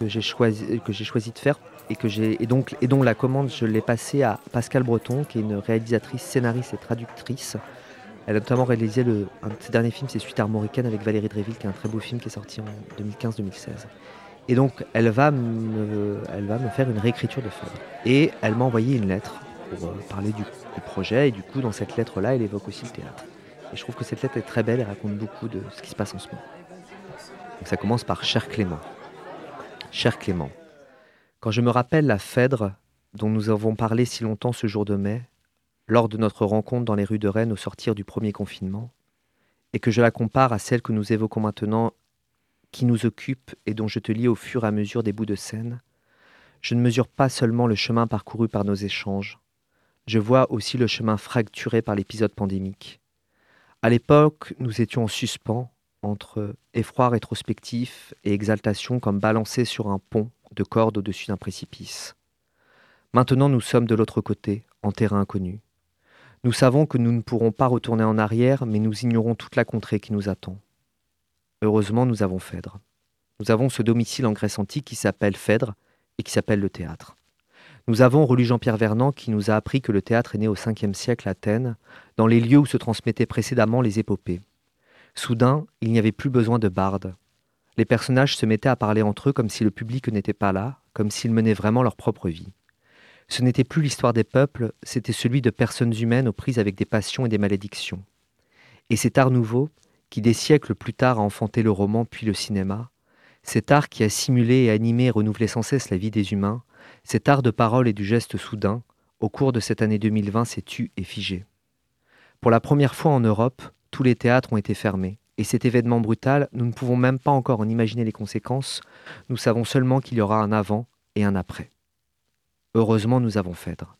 S6: que j'ai choisi, que j'ai choisi de faire et, que j'ai, et, donc, et dont la commande, je l'ai passée à Pascal Breton, qui est une réalisatrice, scénariste et traductrice. Elle a notamment réalisé le, un de ses derniers films, c'est Suite armoricaine avec Valérie Dréville, qui est un très beau film qui est sorti en 2015-2016. Et donc, elle va, me, elle va me faire une réécriture de Phèdre. Et elle m'a envoyé une lettre pour euh, parler du, du projet. Et du coup, dans cette lettre-là, elle évoque aussi le théâtre. Et je trouve que cette lettre est très belle et raconte beaucoup de ce qui se passe en ce moment. Donc, ça commence par Cher Clément. Cher Clément, quand je me rappelle la Phèdre dont nous avons parlé si longtemps ce jour de mai, lors de notre rencontre dans les rues de Rennes au sortir du premier confinement, et que je la compare à celle que nous évoquons maintenant, qui nous occupe et dont je te lis au fur et à mesure des bouts de scène, je ne mesure pas seulement le chemin parcouru par nos échanges, je vois aussi le chemin fracturé par l'épisode pandémique. À l'époque, nous étions en suspens entre effroi rétrospectif et exaltation comme balancés sur un pont de cordes au-dessus d'un précipice. Maintenant, nous sommes de l'autre côté, en terrain inconnu. Nous savons que nous ne pourrons pas retourner en arrière, mais nous ignorons toute la contrée qui nous attend. Heureusement, nous avons Phèdre. Nous avons ce domicile en Grèce antique qui s'appelle Phèdre et qui s'appelle le théâtre. Nous avons relu Jean-Pierre Vernant qui nous a appris que le théâtre est né au 5e siècle à Athènes, dans les lieux où se transmettaient précédemment les épopées. Soudain, il n'y avait plus besoin de bardes. Les personnages se mettaient à parler entre eux comme si le public n'était pas là, comme s'ils menaient vraiment leur propre vie. Ce n'était plus l'histoire des peuples, c'était celui de personnes humaines aux prises avec des passions et des malédictions. Et cet art nouveau, qui des siècles plus tard a enfanté le roman puis le cinéma, cet art qui a simulé et animé et renouvelé sans cesse la vie des humains, cet art de parole et du geste soudain, au cours de cette année 2020, s'est tu et figé. Pour la première fois en Europe, tous les théâtres ont été fermés. Et cet événement brutal, nous ne pouvons même pas encore en imaginer les conséquences, nous savons seulement qu'il y aura un avant et un après. Heureusement, nous avons Phèdre.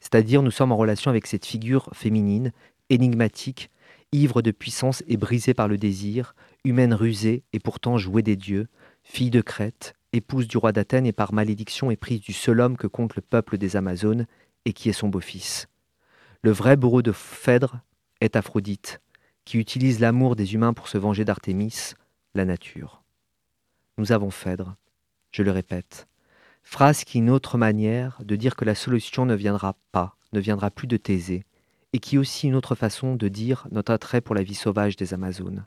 S6: C'est-à-dire, nous sommes en relation avec cette figure féminine, énigmatique, ivre de puissance et brisée par le désir, humaine rusée et pourtant jouée des dieux, fille de Crète, épouse du roi d'Athènes et par malédiction éprise du seul homme que compte le peuple des Amazones et qui est son beau-fils. Le vrai bourreau de Phèdre est Aphrodite, qui utilise l'amour des humains pour se venger d'Artémis, la nature. Nous avons Phèdre, je le répète, phrase qui est une autre manière de dire que la solution ne viendra pas, ne viendra plus de Thésée, et qui est aussi une autre façon de dire notre attrait pour la vie sauvage des Amazones.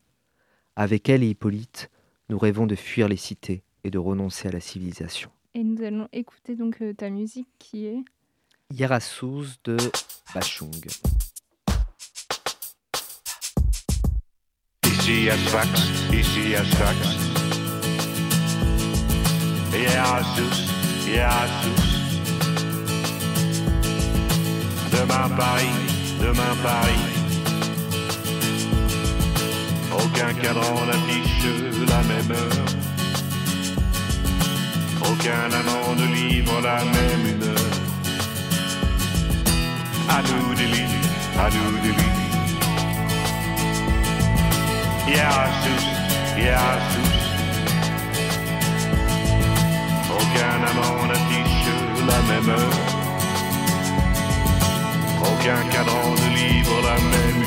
S6: Avec elle et Hippolyte, nous rêvons de fuir les cités et de renoncer à la civilisation.
S5: Et nous allons écouter donc euh, ta musique qui est.
S6: Hierasus de Bachung.
S8: Ici à Sfax, ici à Sfax. Hierasus, Hierasus. Demain Paris, demain Paris. Aucun cadran n'affiche la même heure. Aucun amant ne livre la même humeur. À nous des lits, à nous des lits. Hierasus, Aucun amant n'affiche la même heure. Aucun cadran ne livre la même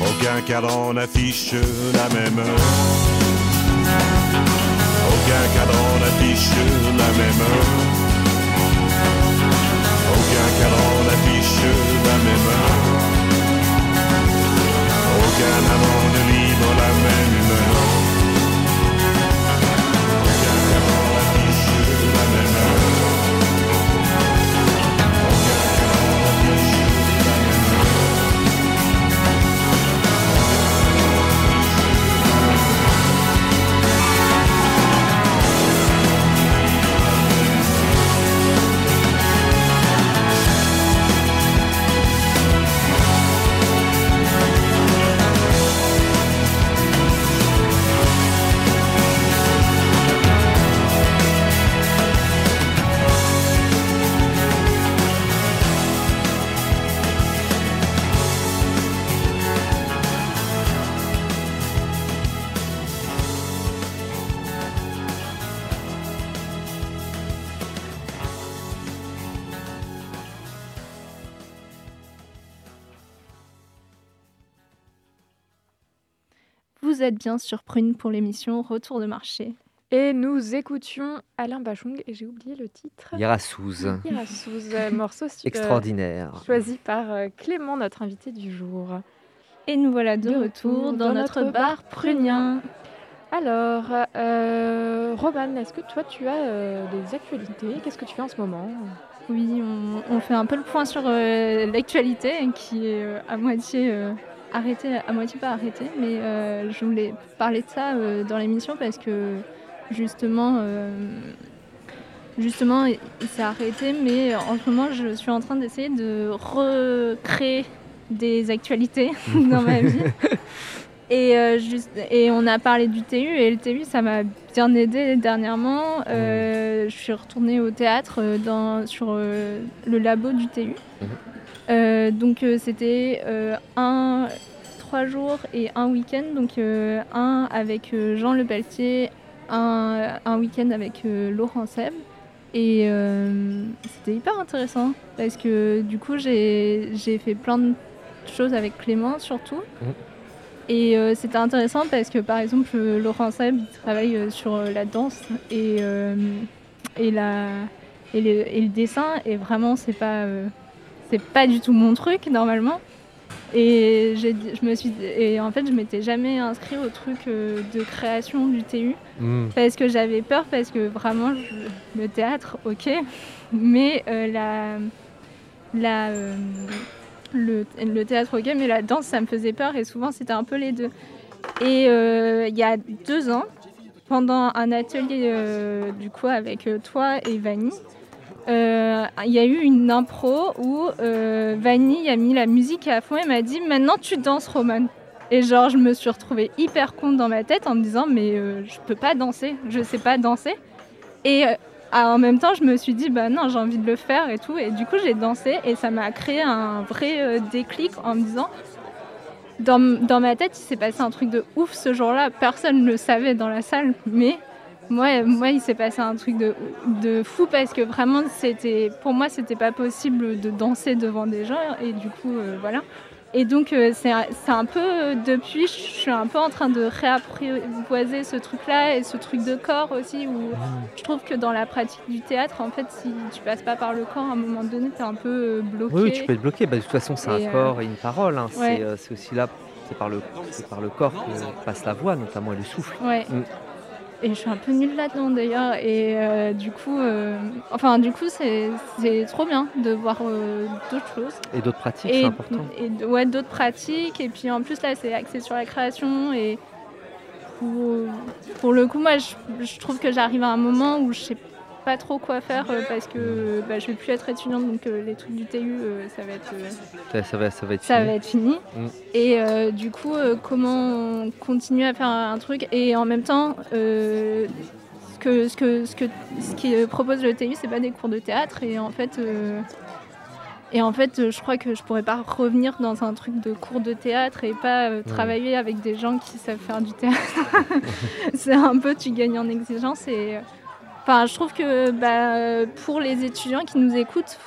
S8: Aucun cadran n'affiche la même heure. Aucun
S9: cadran n'affiche la même heure. Aucun cadran n'affiche la même heure. Aucun avant
S5: êtes bien sur Prune pour l'émission Retour de marché.
S4: Et nous écoutions Alain Bachung, et j'ai oublié le titre.
S6: Yerasouz.
S4: Yerasouz, euh, morceau euh,
S6: Extraordinaire.
S4: choisi par euh, Clément, notre invité du jour.
S5: Et nous voilà de,
S4: De
S5: retour dans,
S4: dans
S5: notre
S4: notre
S5: bar prunien.
S4: Alors, euh, Roman, est-ce que toi tu as euh, des actualités? Qu'est-ce que tu fais en ce moment?
S5: Oui, on, on fait un peu le point sur euh, l'actualité qui est euh, à moitié arrêtée, à moitié pas arrêtée. Mais euh, je voulais parler de ça euh, dans l'émission parce que justement, euh, justement, il s'est arrêté. Mais en ce moment, je suis en train d'essayer de recréer des actualités dans ma vie. Et, euh, juste, et on a parlé du TU et le TU ça m'a bien aidé dernièrement. Euh, je suis retournée au théâtre dans, sur euh, le labo du TU. Euh, donc euh, c'était euh, un, trois jours et un week-end. Donc un avec Jean Le Pelletier, un, un week-end avec Laurent Seb. Et c'était hyper intéressant parce que du coup j'ai fait plein de choses avec Clément surtout. Et euh, c'était intéressant parce que par exemple euh, Laurent Seb il travaille euh, sur la danse et, et, la, et, le, et le dessin et vraiment c'est pas, c'est pas du tout mon truc normalement. Et je me suis et en fait je m'étais jamais inscrit au truc euh, de création du TU
S6: Mm.
S5: parce que j'avais peur parce que vraiment je- le théâtre ok mais euh, la la euh, le, le théâtre ok mais la danse ça me faisait peur et souvent c'était un peu les deux et euh, il y a deux ans pendant un atelier du coup avec toi et Vanny euh, il y a eu une impro où euh, Vanny a mis la musique à fond et m'a dit maintenant tu danses Roman. Et genre je me suis retrouvée hyper con dans ma tête en me disant mais euh, je peux pas danser je sais pas danser. Et euh, en même temps je me suis dit bah non j'ai envie de le faire et tout. Et du coup j'ai dansé et ça m'a créé un vrai euh, déclic en me disant dans, dans ma tête, il s'est passé un truc de ouf ce jour-là. Personne ne le savait dans la salle, mais moi, moi il s'est passé un truc de, de fou parce que vraiment, c'était, pour moi, c'était pas possible de danser devant des gens et du coup, euh, voilà. Et donc, euh, c'est, un- peu depuis, je suis un peu en train de réapprivoiser ce truc-là et ce truc de corps aussi où je trouve que dans la pratique du théâtre, en fait, si tu passes pas par le corps, à un moment donné, t'es un peu euh, bloqué.
S6: Oui, oui, tu peux être bloqué. Bah, de toute façon, c'est un corps et une parole. hein.
S5: ouais.
S6: C'est aussi là, c'est par, le, c'est par le corps que passe la voix, notamment, et le souffle.
S5: Ouais. Et je suis un peu nulle là-dedans d'ailleurs. Et euh, du coup, euh, enfin, du coup, c'est trop bien de voir euh, d'autres choses.
S6: Et d'autres pratiques,
S5: Et,
S6: c'est important.
S5: et de- ouais, d'autres pratiques. Et puis en plus, là, c'est axé sur la création. Et pour, pour le coup, moi, je, je trouve que j'arrive à un moment où je sais pas trop quoi faire euh, parce que bah, je vais plus être étudiante. Donc euh, les trucs du TU, euh, ça va être. euh,
S6: Ça, ça va, ça va être
S5: ça
S6: fini.
S5: va être fini.
S6: Mm.
S5: Et euh, du coup, euh, comment continuer à faire un truc? Et en même temps, euh, ce que ce que ce que ce qui euh, propose le TU, c'est pas des cours de théâtre et en fait. euh, et en fait, euh, je crois que je pourrais pas revenir dans un truc de cours de théâtre et pas euh, travailler avec des gens qui savent faire du théâtre. c'est un peu, tu gagnes en exigence et, Enfin, je trouve que bah, pour les étudiants qui nous écoutent,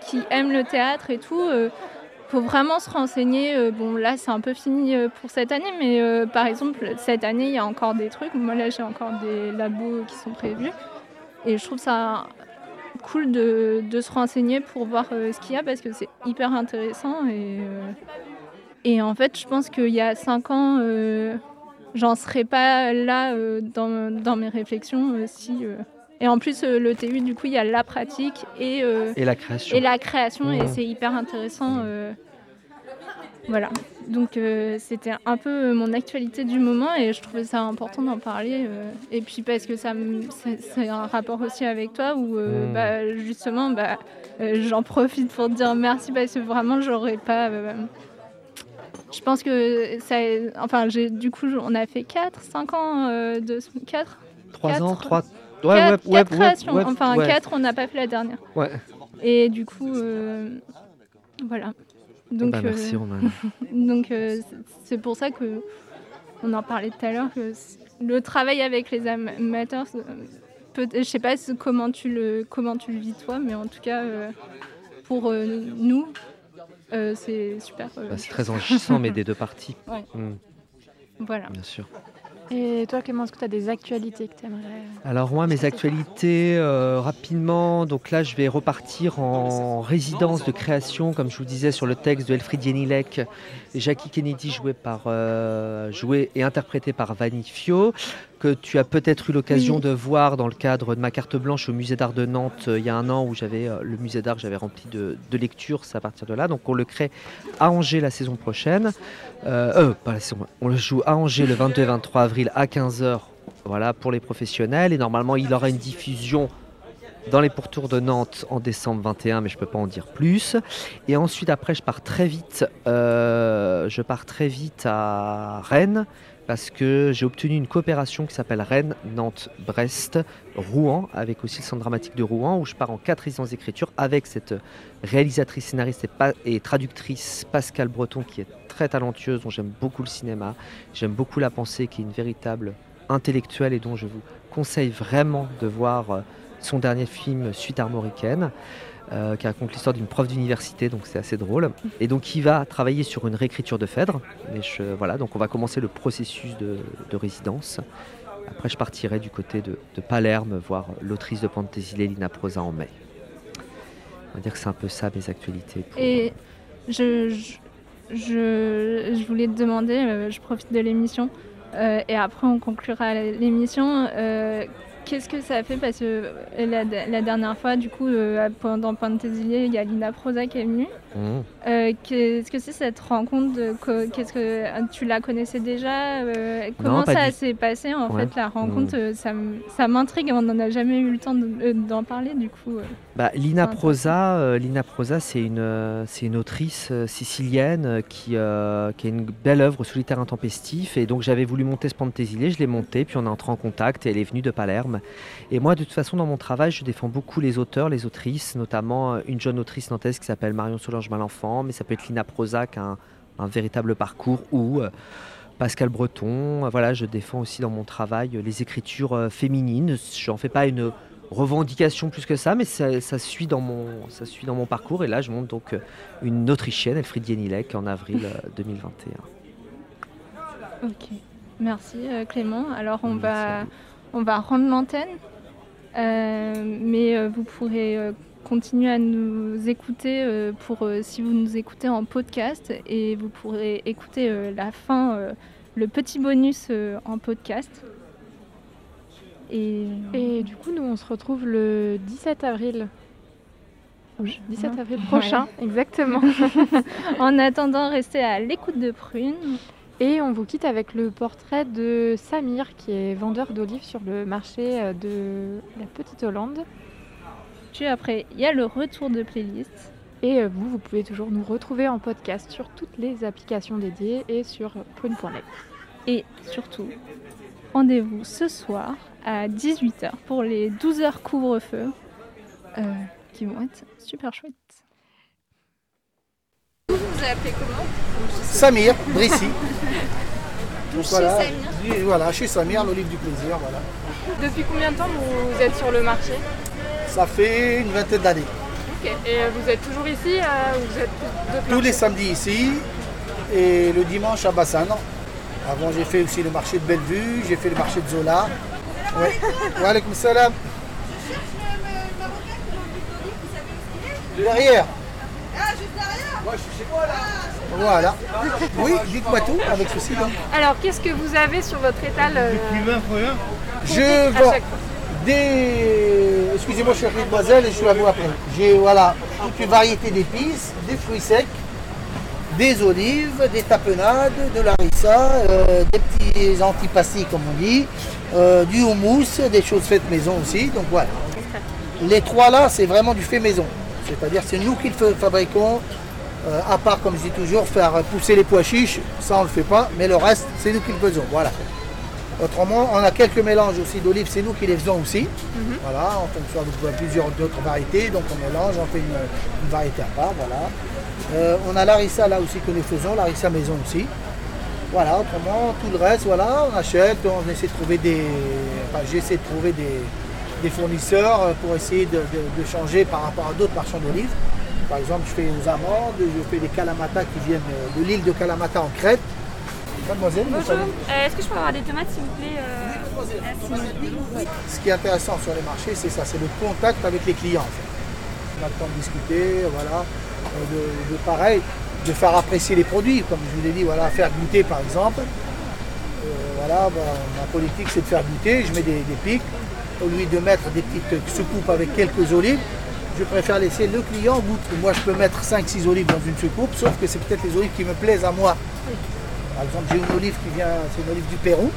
S5: qui aiment le théâtre et tout, euh, faut vraiment se renseigner. Euh, bon, là, c'est un peu fini euh, pour cette année, mais euh, par exemple, cette année, il y a encore des trucs. Moi, là, j'ai encore des labos qui sont prévus. Et je trouve ça cool de, se renseigner pour voir ce qu'il y a parce que c'est hyper intéressant. Et, et en fait, je pense qu'il y a cinq ans, j'en serais pas là euh, dans, dans mes réflexions euh, si. euh, Et en plus, le TU, du coup, il y a la pratique et,
S6: Et la création.
S5: et la création, et c'est hyper intéressant. Voilà. Donc, c'était un peu mon actualité du moment et je trouvais ça important d'en parler. Et puis, parce que ça c'est un rapport aussi avec toi où,
S6: Mmh.
S5: bah, justement, bah, j'en profite pour te dire merci parce que vraiment, j'aurais pas. Euh, je pense que ça. Enfin, j'ai du coup, on a fait 4, 5 ans euh, de. 4
S6: Trois
S5: quatre-
S6: ans, trois.
S5: quatre,
S6: Ouais, ouais,
S5: quatre
S6: ouais,
S5: créations. enfin,
S6: ouais.
S5: 4, on n'a pas fait la dernière.
S6: Ouais.
S5: Et du coup, euh, voilà. Donc,
S6: Bah, merci,
S5: euh,
S6: Romain.
S5: donc euh, c'est- pour ça que on en parlait tout à l'heure que le travail avec les amateurs, peut- je sais pas comment tu le comment tu le vis toi, mais en tout cas euh, pour euh, nous, euh, c'est super. euh,
S6: Bah, c'est très enrichissant, mais des deux parties.
S5: Ouais.
S6: Mm,
S5: Voilà.
S6: bien sûr.
S4: Et toi, Clément, est-ce que tu as des actualités que tu aimerais
S6: Alors moi, mes actualités, euh, rapidement, donc là, je vais repartir en résidence de création, comme je vous disais, sur le texte de Elfried Yenilek Jackie Kennedy, joué, par, euh, joué et interprété par Vanny Fio, que tu as peut-être eu l'occasion
S4: Oui.
S6: de voir dans le cadre de ma carte blanche au musée d'art de Nantes euh, il y a un an, où j'avais euh, le musée d'art que j'avais rempli de, de lectures, c'est à partir de là. Donc on le crée à Angers la saison prochaine. Euh, pas la saison, on le joue à Angers le 22 et 23 avril à 15h voilà, pour les professionnels. Et normalement, il aura une diffusion dans les pourtours de Nantes en décembre 21, mais je ne peux pas en dire plus. Et ensuite, après, je pars très vite. euh, je pars très vite à Rennes parce que j'ai obtenu une coopération qui s'appelle Rennes, Nantes, Brest, Rouen, avec aussi le centre dramatique de Rouen, où je pars en quatre résidences d'écriture avec cette réalisatrice, scénariste et, traductrice Pascal Breton, qui est très talentueuse, dont j'aime beaucoup le cinéma, j'aime beaucoup la pensée, qui est une véritable intellectuelle et dont je vous conseille vraiment de voir euh, son dernier film Suite armoricaine, euh, qui raconte l'histoire d'une prof d'université, donc c'est assez drôle. Et donc il va travailler sur une réécriture de Phèdre. Mais je- voilà, donc on va commencer le processus de, de résidence. Après, je partirai du côté de, de Palerme voir l'autrice de Pantésilée, Lina Prosa, en mai. On va dire que c'est un peu ça mes actualités. pour-
S5: Et je, je, je, je voulais te demander, euh, je profite de l'émission, euh, et après on conclura l'émission. euh, Qu'est-ce que ça fait Parce que euh, la, dernière fois, du coup, euh, pendant Pantésilée, il y a Lina Proza qui est venue.
S6: Mmh.
S5: Euh, Qu'est-ce que c'est cette rencontre Qu'est-ce que tu la connaissais déjà Euh, Comment ça s'est passé en
S6: Ouais.
S5: fait la rencontre
S6: Mm.
S5: euh, Ça m'intrigue. On n'en a jamais eu le temps de- euh, d'en parler du coup. euh.
S6: Bah, Lina Prosa, euh, Lina Prosa, c'est une, euh, c'est une autrice euh, sicilienne euh, qui, euh, qui a une belle œuvre solitaire intempestif. Et donc j'avais voulu monter ce Pantésilée, je l'ai monté, puis on est entré en contact et elle est venue de Palerme. Et moi, de toute façon, dans mon travail, je défends beaucoup les auteurs, les autrices, notamment euh, une jeune autrice nantaise qui s'appelle Marion Solange Malenfant, mais ça peut être Lina a un, un véritable parcours ou euh, Pascal Breton. Voilà, je défends aussi dans mon travail euh, les écritures euh, féminines. Je n'en fais pas une revendication plus que ça, mais ça, ça suit dans mon, ça suit dans mon parcours. Et là, je monte donc une Autrichienne, Elfried Yenilek, en avril euh, 2021.
S5: Ok. Merci Clément. Alors on
S6: Merci
S5: va on va rendre l'antenne, euh, mais euh, vous pourrez euh, continuer à nous écouter euh, pour euh, si vous nous écoutez en podcast et vous pourrez écouter euh, la fin, le petit bonus en podcast. Et,
S4: Et du coup, nous, on se retrouve le 17 avril. Oui, 17 avril
S5: Ouais.
S4: prochain, exactement.
S5: en attendant, restez à l'écoute de Prune.
S4: Et on vous quitte avec le portrait de Samir, qui est vendeur d'olives sur le marché de la Petite Hollande.
S5: Après, il y a le retour de playlist.
S4: Et euh, vous, vous pouvez toujours nous retrouver en podcast sur toutes les applications dédiées et sur prune.net.
S5: Et surtout, rendez-vous ce soir à 18h pour les 12 heures couvre-feu euh, qui vont être super chouettes. Vous vous appelez comment?
S10: Samir, Brissy. Donc
S11: chez
S10: voilà,
S11: Samir.
S10: voilà, chez Samir, l'olive du plaisir, voilà.
S4: Depuis combien de temps vous êtes sur le marché?
S10: Ça fait une vingtaine d'années.
S4: Ok. Et vous êtes toujours ici euh, ou vous êtes plus d'autres
S10: Tous les samedis ici et le dimanche à Bassan. Avant j'ai fait aussi le marché de Bellevue, j'ai fait le marché de Zola. Ouais. Wa alaykoum salam. Derrière. Ouais, je suis chez moi là. Voilà. Oui, dites-moi tout avec ceci donc.
S4: Alors, qu'est-ce que vous avez sur votre étal euh,
S10: Je vends des. Excusez-moi, je suis mademoiselle et je suis à vous après. J'ai voilà, toute une variété d'épices, des fruits secs, des olives, des tapenades, de l'arissa, euh, des petits antipastis comme on dit, euh, du houmous, des choses faites maison aussi. Donc voilà. Les trois là, c'est vraiment du fait maison. C'est-à-dire c'est nous qui le fa- fabriquons. Euh, à part, comme je dis toujours, faire pousser les pois chiches, ça on le fait pas, mais le reste, c'est nous qui le faisons. Voilà. Autrement, on a quelques mélanges aussi d'olives, c'est nous qui les faisons aussi. Voilà, en fonction de plusieurs d'autres variétés, donc on mélange, on fait une, une variété à part, voilà. Euh, on a l'arissa là aussi que nous faisons, l'arissa maison aussi. Voilà, autrement, tout le reste, voilà, on achète, on essaie de trouver des. Enfin, j'essaie de trouver des, des fournisseurs euh, pour essayer de, de- de changer par rapport à d'autres marchands d'olives. Par exemple, je fais aux amandes, je fais des kalamata qui viennent euh, de l'île de Kalamata en Crète. Mademoiselle, savez
S12: Euh, Est-ce que je peux avoir des tomates s'il vous plaît euh,
S10: Ce qui est intéressant sur les marchés, c'est ça, c'est le contact avec les clients. en fait. On a le temps de discuter, voilà, euh, de, de pareil, de faire apprécier les produits, comme je vous l'ai dit, voilà, faire goûter par exemple. Euh, voilà, bah, ma politique c'est de faire goûter, je mets des, des pics, au lieu de mettre des petites soucoupes avec quelques olives, je préfère laisser le client goûter. Moi je peux mettre 5-6 olives dans une soucoupe, sauf que c'est peut-être les olives qui me plaisent à moi. Par exemple, j'ai une olive qui vient, c'est une olive du Pérou.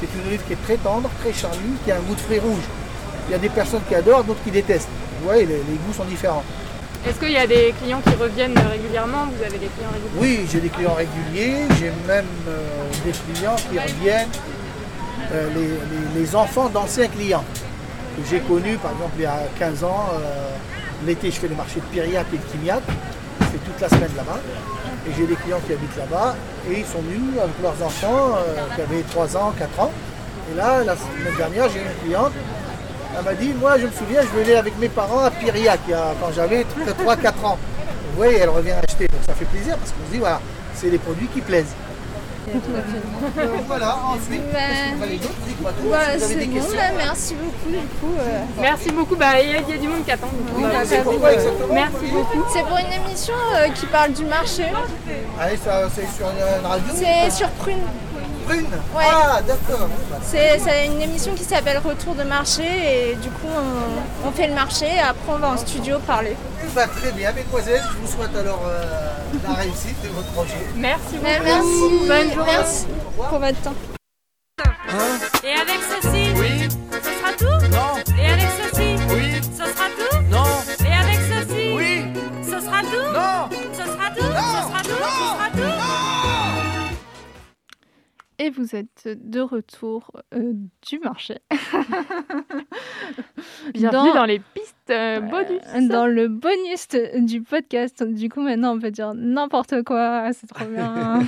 S10: C'est une olive qui est très tendre, très charnue, qui a un goût de fruits rouges. Il y a des personnes qui adorent, d'autres qui détestent. Vous voyez, les, les goûts sont différents.
S4: Est-ce qu'il y a des clients qui reviennent régulièrement? Vous avez des clients réguliers?
S10: Oui, j'ai des clients réguliers, j'ai même euh, des clients qui reviennent, euh, les, les- les enfants d'anciens clients que j'ai connus, par exemple, il y a 15 ans. euh, L'été, je fais le marché de Piriac et de Kimiat. Je fais toute la semaine là-bas. Et j'ai des clients qui habitent là-bas et ils sont venus avec leurs enfants euh, qui avaient 3 ans, 4 ans. Et là, la semaine dernière, j'ai une cliente. Elle m'a dit, moi je me souviens, je venais avec mes parents à Piriac quand j'avais 3-4 ans. Vous voyez, elle revient acheter, donc ça fait plaisir parce qu'on se dit, voilà, c'est des produits qui plaisent. Donc voilà, ensuite,
S11: Bah, c'est bon, là, merci beaucoup. Du coup, euh.
S4: Merci beaucoup. Bah, il y, y a du monde qui attend. donc on va-
S11: c'est pourquoi exactement?
S4: Merci beaucoup.
S11: C'est pour une émission euh, qui parle du marché.
S10: Allez, ça, c'est sur une radio?
S11: C'est sur Prune.
S10: Prune?
S11: Ouais.
S10: Ah, d'accord.
S11: C'est c'est une émission qui s'appelle Retour de marché et du coup on, on fait le marché et après on va en studio parler.
S10: Ben, très bien, mesdemoiselles, je vous souhaite alors euh, la réussite de votre projet.
S4: Merci
S11: Mais merci.
S4: Bonne journée.
S11: Merci pour votre temps.
S12: Et avec ceci Et
S5: vous êtes de retour euh, du marché.
S4: Bienvenue dans les pistes euh, bonus.
S5: Dans le bonus du podcast. Du coup, maintenant, on peut dire n'importe quoi. C'est trop bien.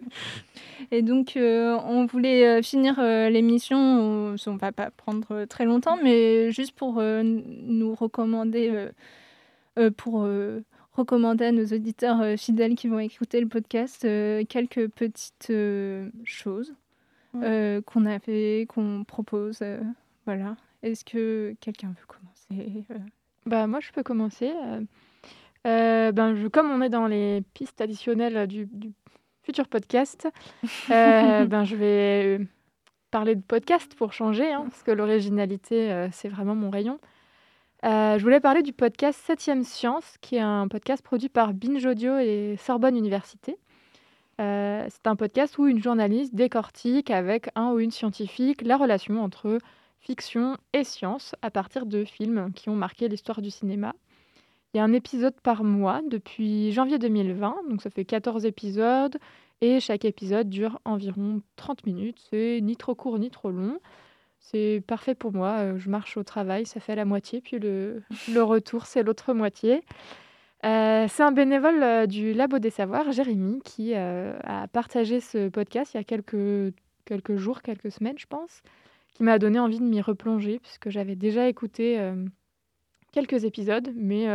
S5: Et donc, euh, on voulait finir l'émission. On ne va pas prendre très longtemps, mais juste pour nous recommander, pour recommander à nos auditeurs euh, fidèles qui vont écouter le podcast euh, quelques petites euh, choses qu'on a fait, qu'on propose. voilà. Est-ce que quelqu'un veut commencer
S4: Bah, moi, je peux commencer. euh. Ben, je, comme on est dans les pistes additionnelles du, du futur podcast, euh, ben, je vais parler de podcast pour changer, hein, parce que l'originalité, euh, c'est vraiment mon rayon. Euh, je voulais parler du podcast 7e Science, qui est un podcast produit par Binge Audio et Sorbonne Université. Euh, c'est un podcast où une journaliste décortique avec un ou une scientifique la relation entre fiction et science à partir de films qui ont marqué l'histoire du cinéma. Il y a un épisode par mois depuis janvier 2020, donc ça fait 14 épisodes et chaque épisode dure environ 30 minutes. C'est ni trop court ni trop long. C'est parfait pour moi. Je marche au travail, ça fait la moitié, puis le, le retour, c'est l'autre moitié. C'est un bénévole du Labo des Savoirs, Jérémy, qui a partagé ce podcast il y a quelques, quelques jours, quelques semaines, je pense, qui m'a donné envie de m'y replonger, puisque j'avais déjà écouté quelques épisodes, mais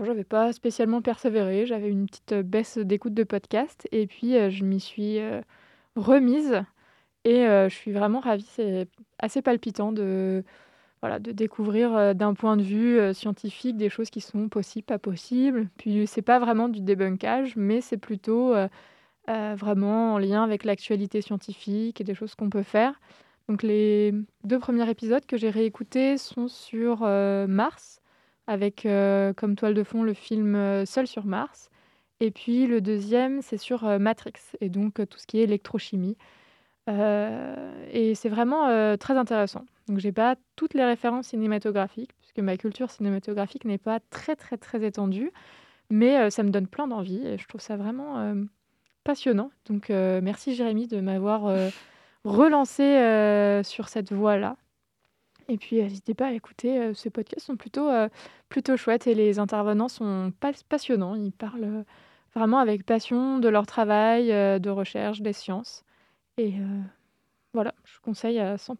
S4: je n'avais pas spécialement persévéré. J'avais une petite baisse d'écoute de podcast, et puis je m'y suis remise, et euh, je suis vraiment ravie. C'est assez palpitant de voilà, de découvrir euh, d'un point de vue euh, scientifique des choses qui sont possibles, pas possibles. Puis c'est pas vraiment du débunkage, mais c'est plutôt vraiment en lien avec l'actualité scientifique et des choses qu'on peut faire. Donc les deux premiers épisodes que j'ai réécoutés sont sur Mars, avec comme toile de fond le film Seul sur Mars. Et puis le deuxième, c'est sur Matrix, et donc tout ce qui est électrochimie. Euh, et c'est vraiment euh, très intéressant. Donc j'ai pas toutes les références cinématographiques, puisque ma culture cinématographique n'est pas très très très étendue, mais euh, ça me donne plein d'envie et je trouve ça vraiment passionnant. Donc merci Jérémy de m'avoir relancé sur cette voie-là. Et puis n'hésitez pas à écouter, ces podcasts sont plutôt, plutôt chouettes et les intervenants sont pas- passionnants. Ils parlent vraiment avec passion de leur travail, de recherche, des sciences. Et euh, voilà, je conseille à 100%.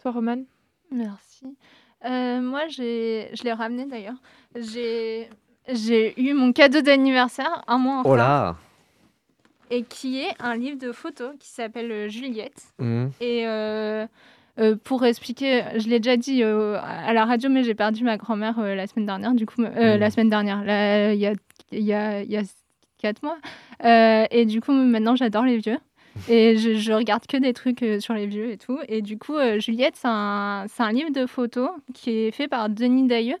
S4: Toi, Romane
S5: Merci. Euh, moi, j'ai, je l'ai ramené d'ailleurs. J'ai, j'ai eu mon cadeau d'anniversaire un mois en
S6: Oh là
S5: et qui est un livre de photos qui s'appelle euh, Juliette.
S6: Mhm.
S5: Et euh, euh, pour expliquer, je l'ai déjà dit euh, à la radio, mais j'ai perdu ma grand-mère euh, la semaine dernière. Du coup, euh, la semaine dernière, il y a, il y a, il y a quatre mois. Euh, et du coup, maintenant, j'adore les vieux. Et je, je regarde que des trucs euh, sur les vieux et tout. Et du coup, euh, Juliette, c'est un, un livre de photos qui est fait par Denis Dailleux.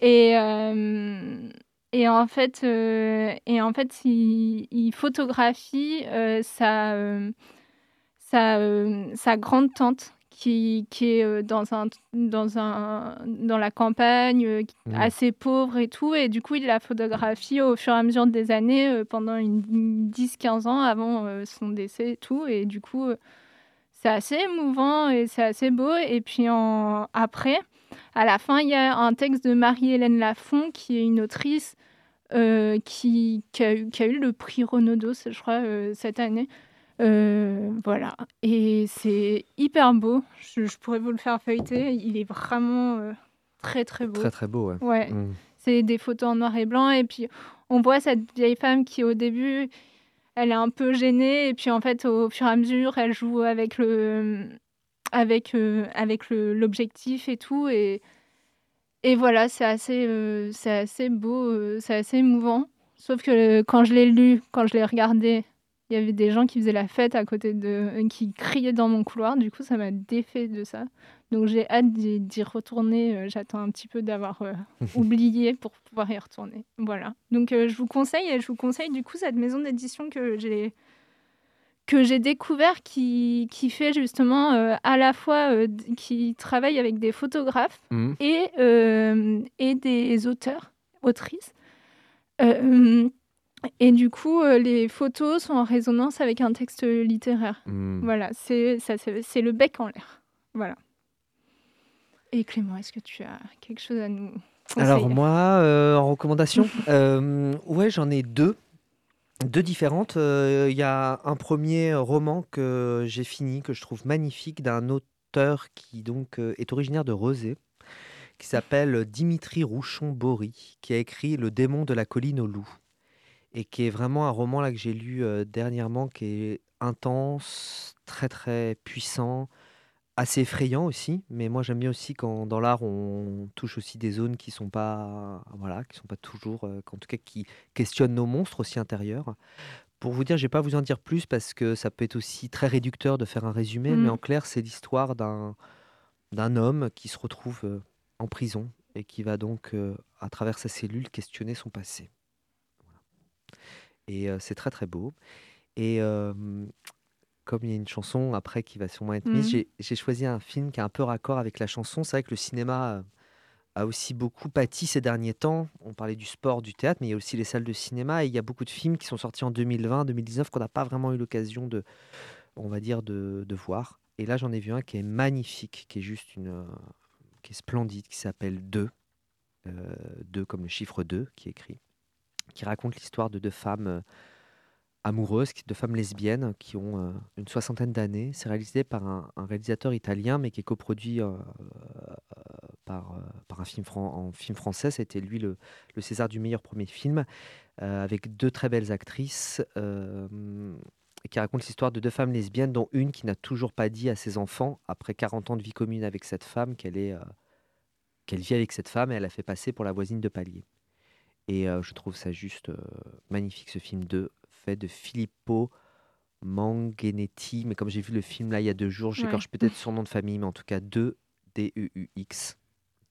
S5: Et, euh, et en fait, et en fait il, il photographie sa, sa, sa grande tante qui, qui est euh, dans, un, dans, un, dans la campagne, euh,
S7: Mhm.
S5: assez pauvre et tout. Et du coup, il la photographie au fur et à mesure des années, euh, pendant une, une 10-15 ans avant son décès et tout. Et du coup, c'est assez émouvant et c'est assez beau. Et puis en, après, à la fin, il y a un texte de Marie-Hélène Lafont, qui est une autrice euh, qui, qui, a eu, qui a eu le prix Renaudot, je crois, euh, cette année. Euh, voilà. Et c'est hyper beau. Je, je pourrais vous le faire feuilleter. Il est vraiment euh, très, très beau.
S6: Très, très beau, ouais.
S5: Ouais.
S6: Mm.
S5: C'est des photos en noir et blanc. Et puis, on voit cette vieille femme qui, au début, elle est un peu gênée. Et puis, en fait, au fur et à mesure, elle joue avec le avec, euh, avec l'objectif et tout. Et, et voilà, c'est assez, euh, c'est assez beau, c'est assez émouvant. Sauf que quand je l'ai lu, quand je l'ai regardé, il y avait des gens qui faisaient la fête à côté de... euh, qui criaient dans mon couloir. Du coup, ça m'a défait de ça. Donc j'ai hâte d'y retourner. Euh, J'attends un petit peu d'avoir euh, oublié pour pouvoir y retourner. Voilà. Donc euh, je vous conseille, et je vous conseille du coup cette maison d'édition que j'ai que j'ai découvert qui, qui fait justement euh, à la fois qui travaille avec des photographes
S7: Mhm.
S5: et, et des auteurs, autrices. Euh, et du coup, euh, les photos sont en résonance avec un texte littéraire.
S6: Mhm.
S5: Voilà, c'est le bec en l'air. Voilà. Et Clément, est-ce que tu as quelque chose à nous conseiller?
S6: Alors moi, euh, en recommandation, euh, ouais, j'en ai deux, deux différentes. Euh, Il y a un premier roman que j'ai fini, que je trouve magnifique, d'un auteur qui donc euh, est originaire de Rezé, qui s'appelle Dimitri Rouchon-Bory, qui a écrit Le démon de la colline aux loups, et qui est vraiment un roman là que j'ai lu euh, dernièrement, qui est intense, très très puissant, assez effrayant aussi, mais moi j'aime bien aussi quand dans l'art on touche aussi des zones qui sont pas voilà, qui sont pas toujours euh, en tout cas qui questionnent nos monstres aussi intérieurs. Pour vous dire, je vais pas vous en dire plus parce que ça peut être aussi très réducteur de faire un résumé, mais en clair, c'est l'histoire d'un d'un homme qui se retrouve euh, en prison et qui va donc à travers sa cellule questionner son passé. Et euh, c'est très très beau. Et euh, comme il y a une chanson après qui va sûrement être mise,
S7: Mhm.
S6: j'ai- choisi un film qui est un peu raccord avec la chanson. C'est vrai que le cinéma euh, a aussi beaucoup pâti ces derniers temps. On parlait du sport, du théâtre, mais il y a aussi les salles de cinéma. Et il y a beaucoup de films qui sont sortis en 2020, 2019 qu'on n'a pas vraiment eu l'occasion de, on va dire, de, de voir. Et là, j'en ai vu un qui est magnifique, qui est juste une, euh, qui est splendide, qui s'appelle Deux. euh, 2 comme le chiffre 2 qui est écrit, qui raconte l'histoire de deux femmes euh, amoureuses, deux femmes lesbiennes qui ont euh, une soixantaine d'années. C'est réalisé par un, réalisateur italien, mais qui est coproduit euh, euh, par, un film fran- en film français. C'était lui le, César du meilleur premier film, avec deux très belles actrices. qui raconte l'histoire de deux femmes lesbiennes, dont une qui n'a toujours pas dit à ses enfants, après 40 ans de vie commune avec cette femme, qu'elle qu'elle vit avec cette femme et elle a fait passer pour la voisine de palier. Et euh, je trouve ça juste euh, magnifique, ce film 2, fait de Filippo Mangenetti. Mais comme j'ai vu le film là il y a deux jours, j'écorche
S5: Ouais.
S6: peut-être son nom de famille, mais en tout cas 2 D-E-U-X.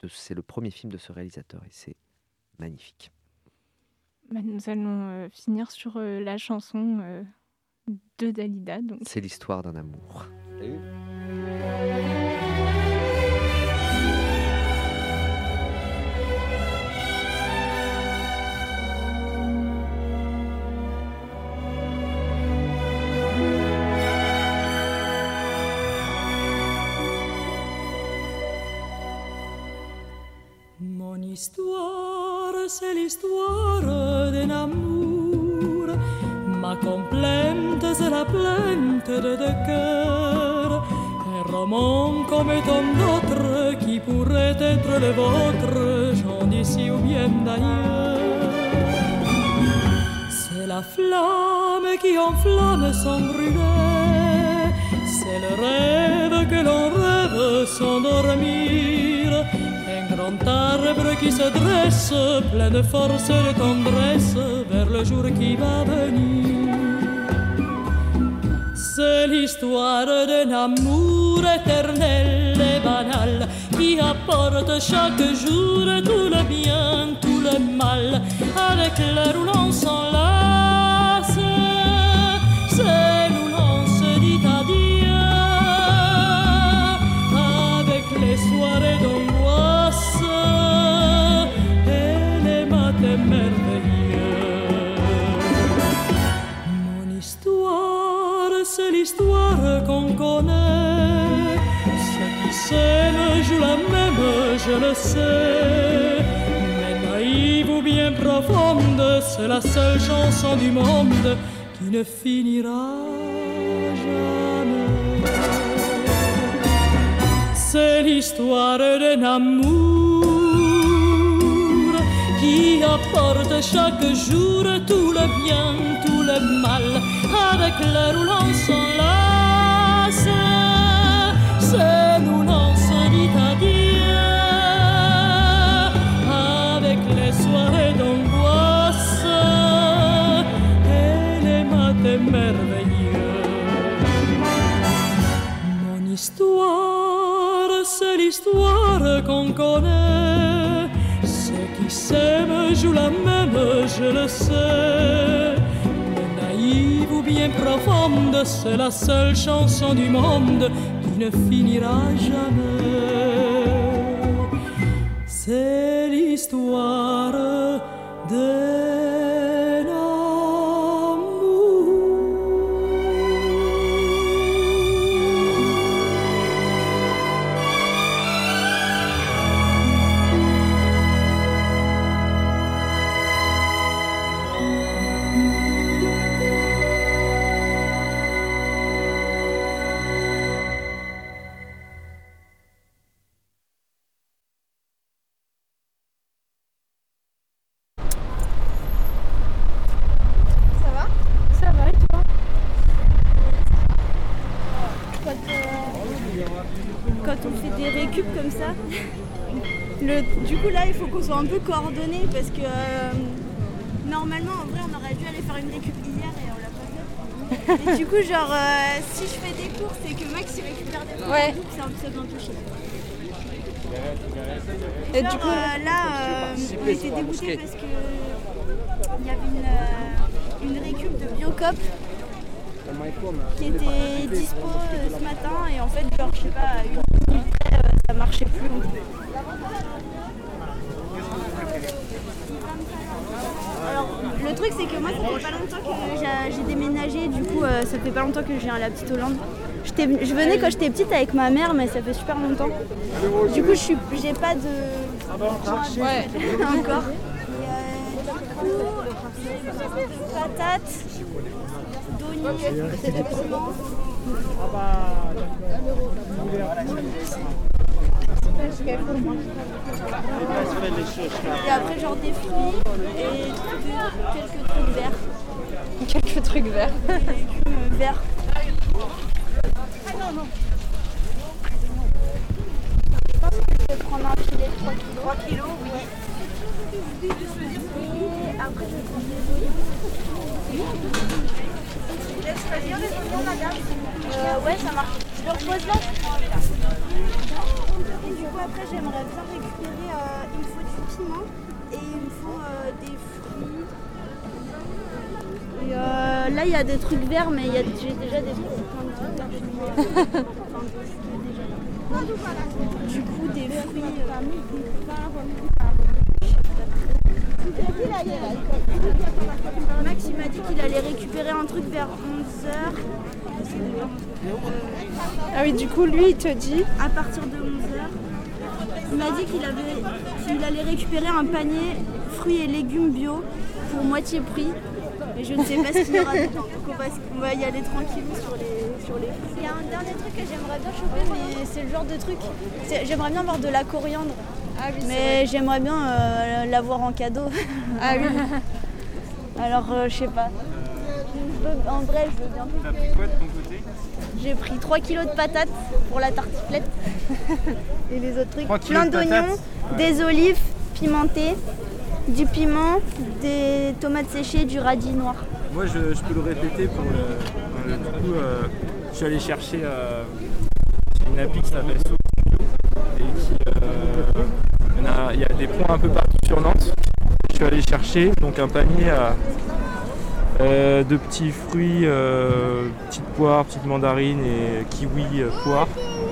S6: De- C'est le premier film de ce réalisateur et c'est magnifique.
S5: Bah, nous allons euh, finir sur euh, la chanson euh, de Dalida.
S6: C'est l'histoire d'un amour.
S7: Mon histoire, c'est l'histoire d'un amour. Ma complainte, c'est la plainte de deux cœurs. Un roman comme tant d'autres qui pourrait être le vôtre, j'en d'ici ou bien d'ailleurs. C'est la flamme qui enflamme sans brûler. C'est le rêve que l'on rêve sans dormir. Grand arbre qui se dresse, plein de force et de tendresse, vers le jour qui va venir. C'est l'histoire d'un amour éternel et banal qui apporte chaque jour tout le bien, tout le mal, avec l'heure où l'on s'enlace. C'est où l'on connaît. Ceux qui s'aiment jouent la même, je le sais. Mais naïve ou bien profonde, c'est la seule chanson du monde qui ne finira jamais. C'est l'histoire d'un amour qui apporte chaque jour tout le bien, tout le mal, avec l'heure où l'on s'enlace. Qu'on connaît. Ceux qui s'aiment jouent la même, je le sais. Ou bien profonde, c'est la seule chanson du monde qui ne finira jamais. C'est l'histoire d'un
S11: coordonnés parce que euh, normalement en vrai on aurait dû aller faire une récup hier et on l'a pas fait. Et du coup genre euh, si je fais des courses et que Max il récupère des courses,
S1: Ouais.
S11: c'est un peu bien touché.
S1: Et
S11: Genre,
S1: du coup-
S11: euh, là euh, on était dégoûtés parce que il y avait une, euh, une récup de Biocop qui était dispo euh, ce matin et en fait genre je sais pas une minute près euh, ça marchait plus. Alors le truc c'est que moi ça fait pas longtemps que j'ai- déménagé du coup euh, ça fait pas longtemps que je viens à la petite Hollande. Je venais quand j'étais petite avec ma mère mais ça fait super longtemps. Du coup je j'ai pas de Ouais. Encore. Et, patates, d'oignons, piment. Et après, genre des fruits et quelques trucs verts.
S13: Quelques trucs verts.
S11: Des légumes verts. Ah non, non. Je pense que je vais prendre un filet de 3 kilos. 3 kilos, oui. Et après, je vais prendre des oignons. Laisse choisir les oignons, madame euh, Ouais, ça marche. Je le repose là après, j'aimerais bien récupérer. euh, il me faut du piment et il me faut euh, des fruits. Et euh, là, il y a des trucs verts, mais il y a- j'ai déjà des trucs plein de verts. Du coup, des fruits. Max, il m'a dit qu'il allait récupérer un truc vers 11h.
S13: Ah oui, du coup, lui, il te dit
S11: À partir de 11h. Il m'a dit qu'il allait récupérer un panier fruits et légumes bio pour moitié prix. Mais je ne sais pas ce qu'il y aura dedans. Donc on va, y aller tranquillement sur les, sur les fruits.
S14: Il y a un dernier truc que j'aimerais bien choper, mais c'est le genre de truc. J'aimerais bien avoir de la coriandre.
S11: Mais j'aimerais bien euh, l'avoir en cadeau.
S14: Ah oui.
S11: Alors euh, je sais pas. Je veux- en vrai, je veux bien.
S2: T'as pris quoi de ton côté?
S11: J'ai pris 3 kilos de patates pour la tartiflette. Et les autres trucs.
S2: 3 kilos
S11: Plein d'oignons, des olives pimentées, du piment, des tomates séchées, du radis noir.
S2: Moi, je, je peux le répéter pour le. euh, du coup, euh, je suis allé chercher euh, une appli qui s'appelle Bio et qui. euh, il y en a- il y, a des points un peu partout sur Nantes. Je suis allé chercher donc un panier à, euh, de petits fruits, euh, petites poires, petites mandarines et kiwi, euh, poires,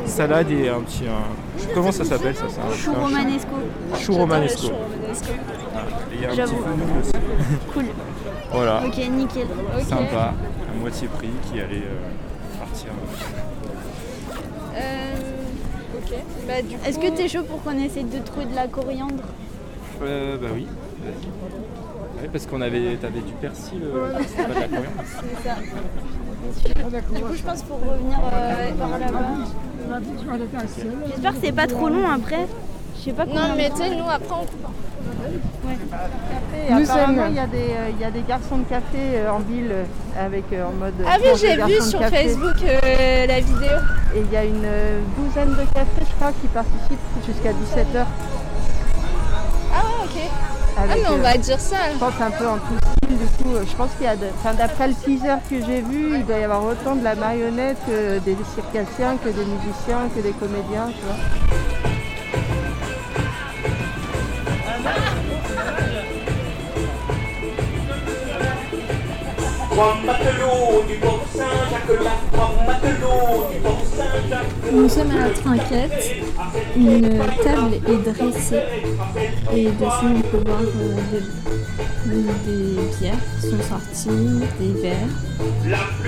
S2: salade et un petit. un- comment ça s'appelle ça un-
S11: Chou romanesco.
S2: Chou romanesco. Voilà. Et il y a un petit fenouil aussi.
S11: Cool.
S2: Voilà.
S11: Ok, nickel.
S2: Sympa, à moitié prix qui allait euh, partir.
S14: ok. Bah, du
S11: Est-ce que t'es chaud pour qu'on essaye de trouver de la coriandre?
S2: Euh, bah oui, vas-y. Ouais, parce qu'on avait, t'avais du persil, euh, c'est pas de la coriandre.
S11: C'est ça. Du coup, je pense pour revenir euh, par là-bas. J'espère que c'est pas trop long après. Je sais pas
S14: Non, mais tu sais, nous après on coupe.
S11: Nous
S1: apparemment, il y, a des, euh, il y a des garçons de café euh, en ville euh, avec euh, en mode.
S14: Ah oui, j'ai vu sur
S1: café.
S14: Facebook euh, la vidéo.
S1: Et il y a une euh, douzaine de cafés, je crois, qui participent jusqu'à 17h.
S14: Ah mais on va dire ça.
S1: Je pense un peu en tout style, du coup. euh, Je pense qu'il y a. de- Enfin, d'après le teaser que j'ai vu, il doit y avoir autant de la marionnette que des circassiens, que des musiciens, que des comédiens, tu vois.
S15: Trois matelots du port Saint-Jacques-là, trois matelots du port Saint-Jacques.
S16: Nous sommes à la trinquette, une table est dressée et dessus on peut voir euh, des, des bières qui sont sorties, des verres.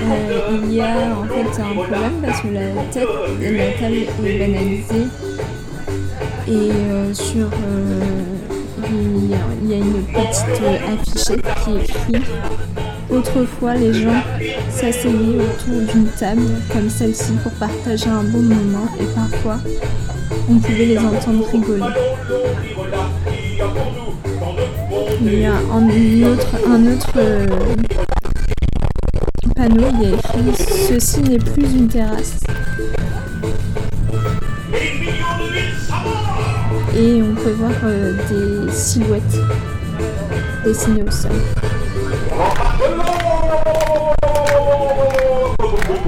S16: Euh, il y a en fait un problème parce que la, tête, la table est banalisée et euh, sur euh, il y, a, une petite affichette qui écrit Autrefois, les gens s'asseyaient autour d'une table comme celle-ci pour partager un bon moment et parfois, on pouvait les entendre rigoler. Il y a un autre, euh, panneau, il y a écrit Ceci n'est plus une terrasse. Et on peut voir euh, des silhouettes dessinées au sol.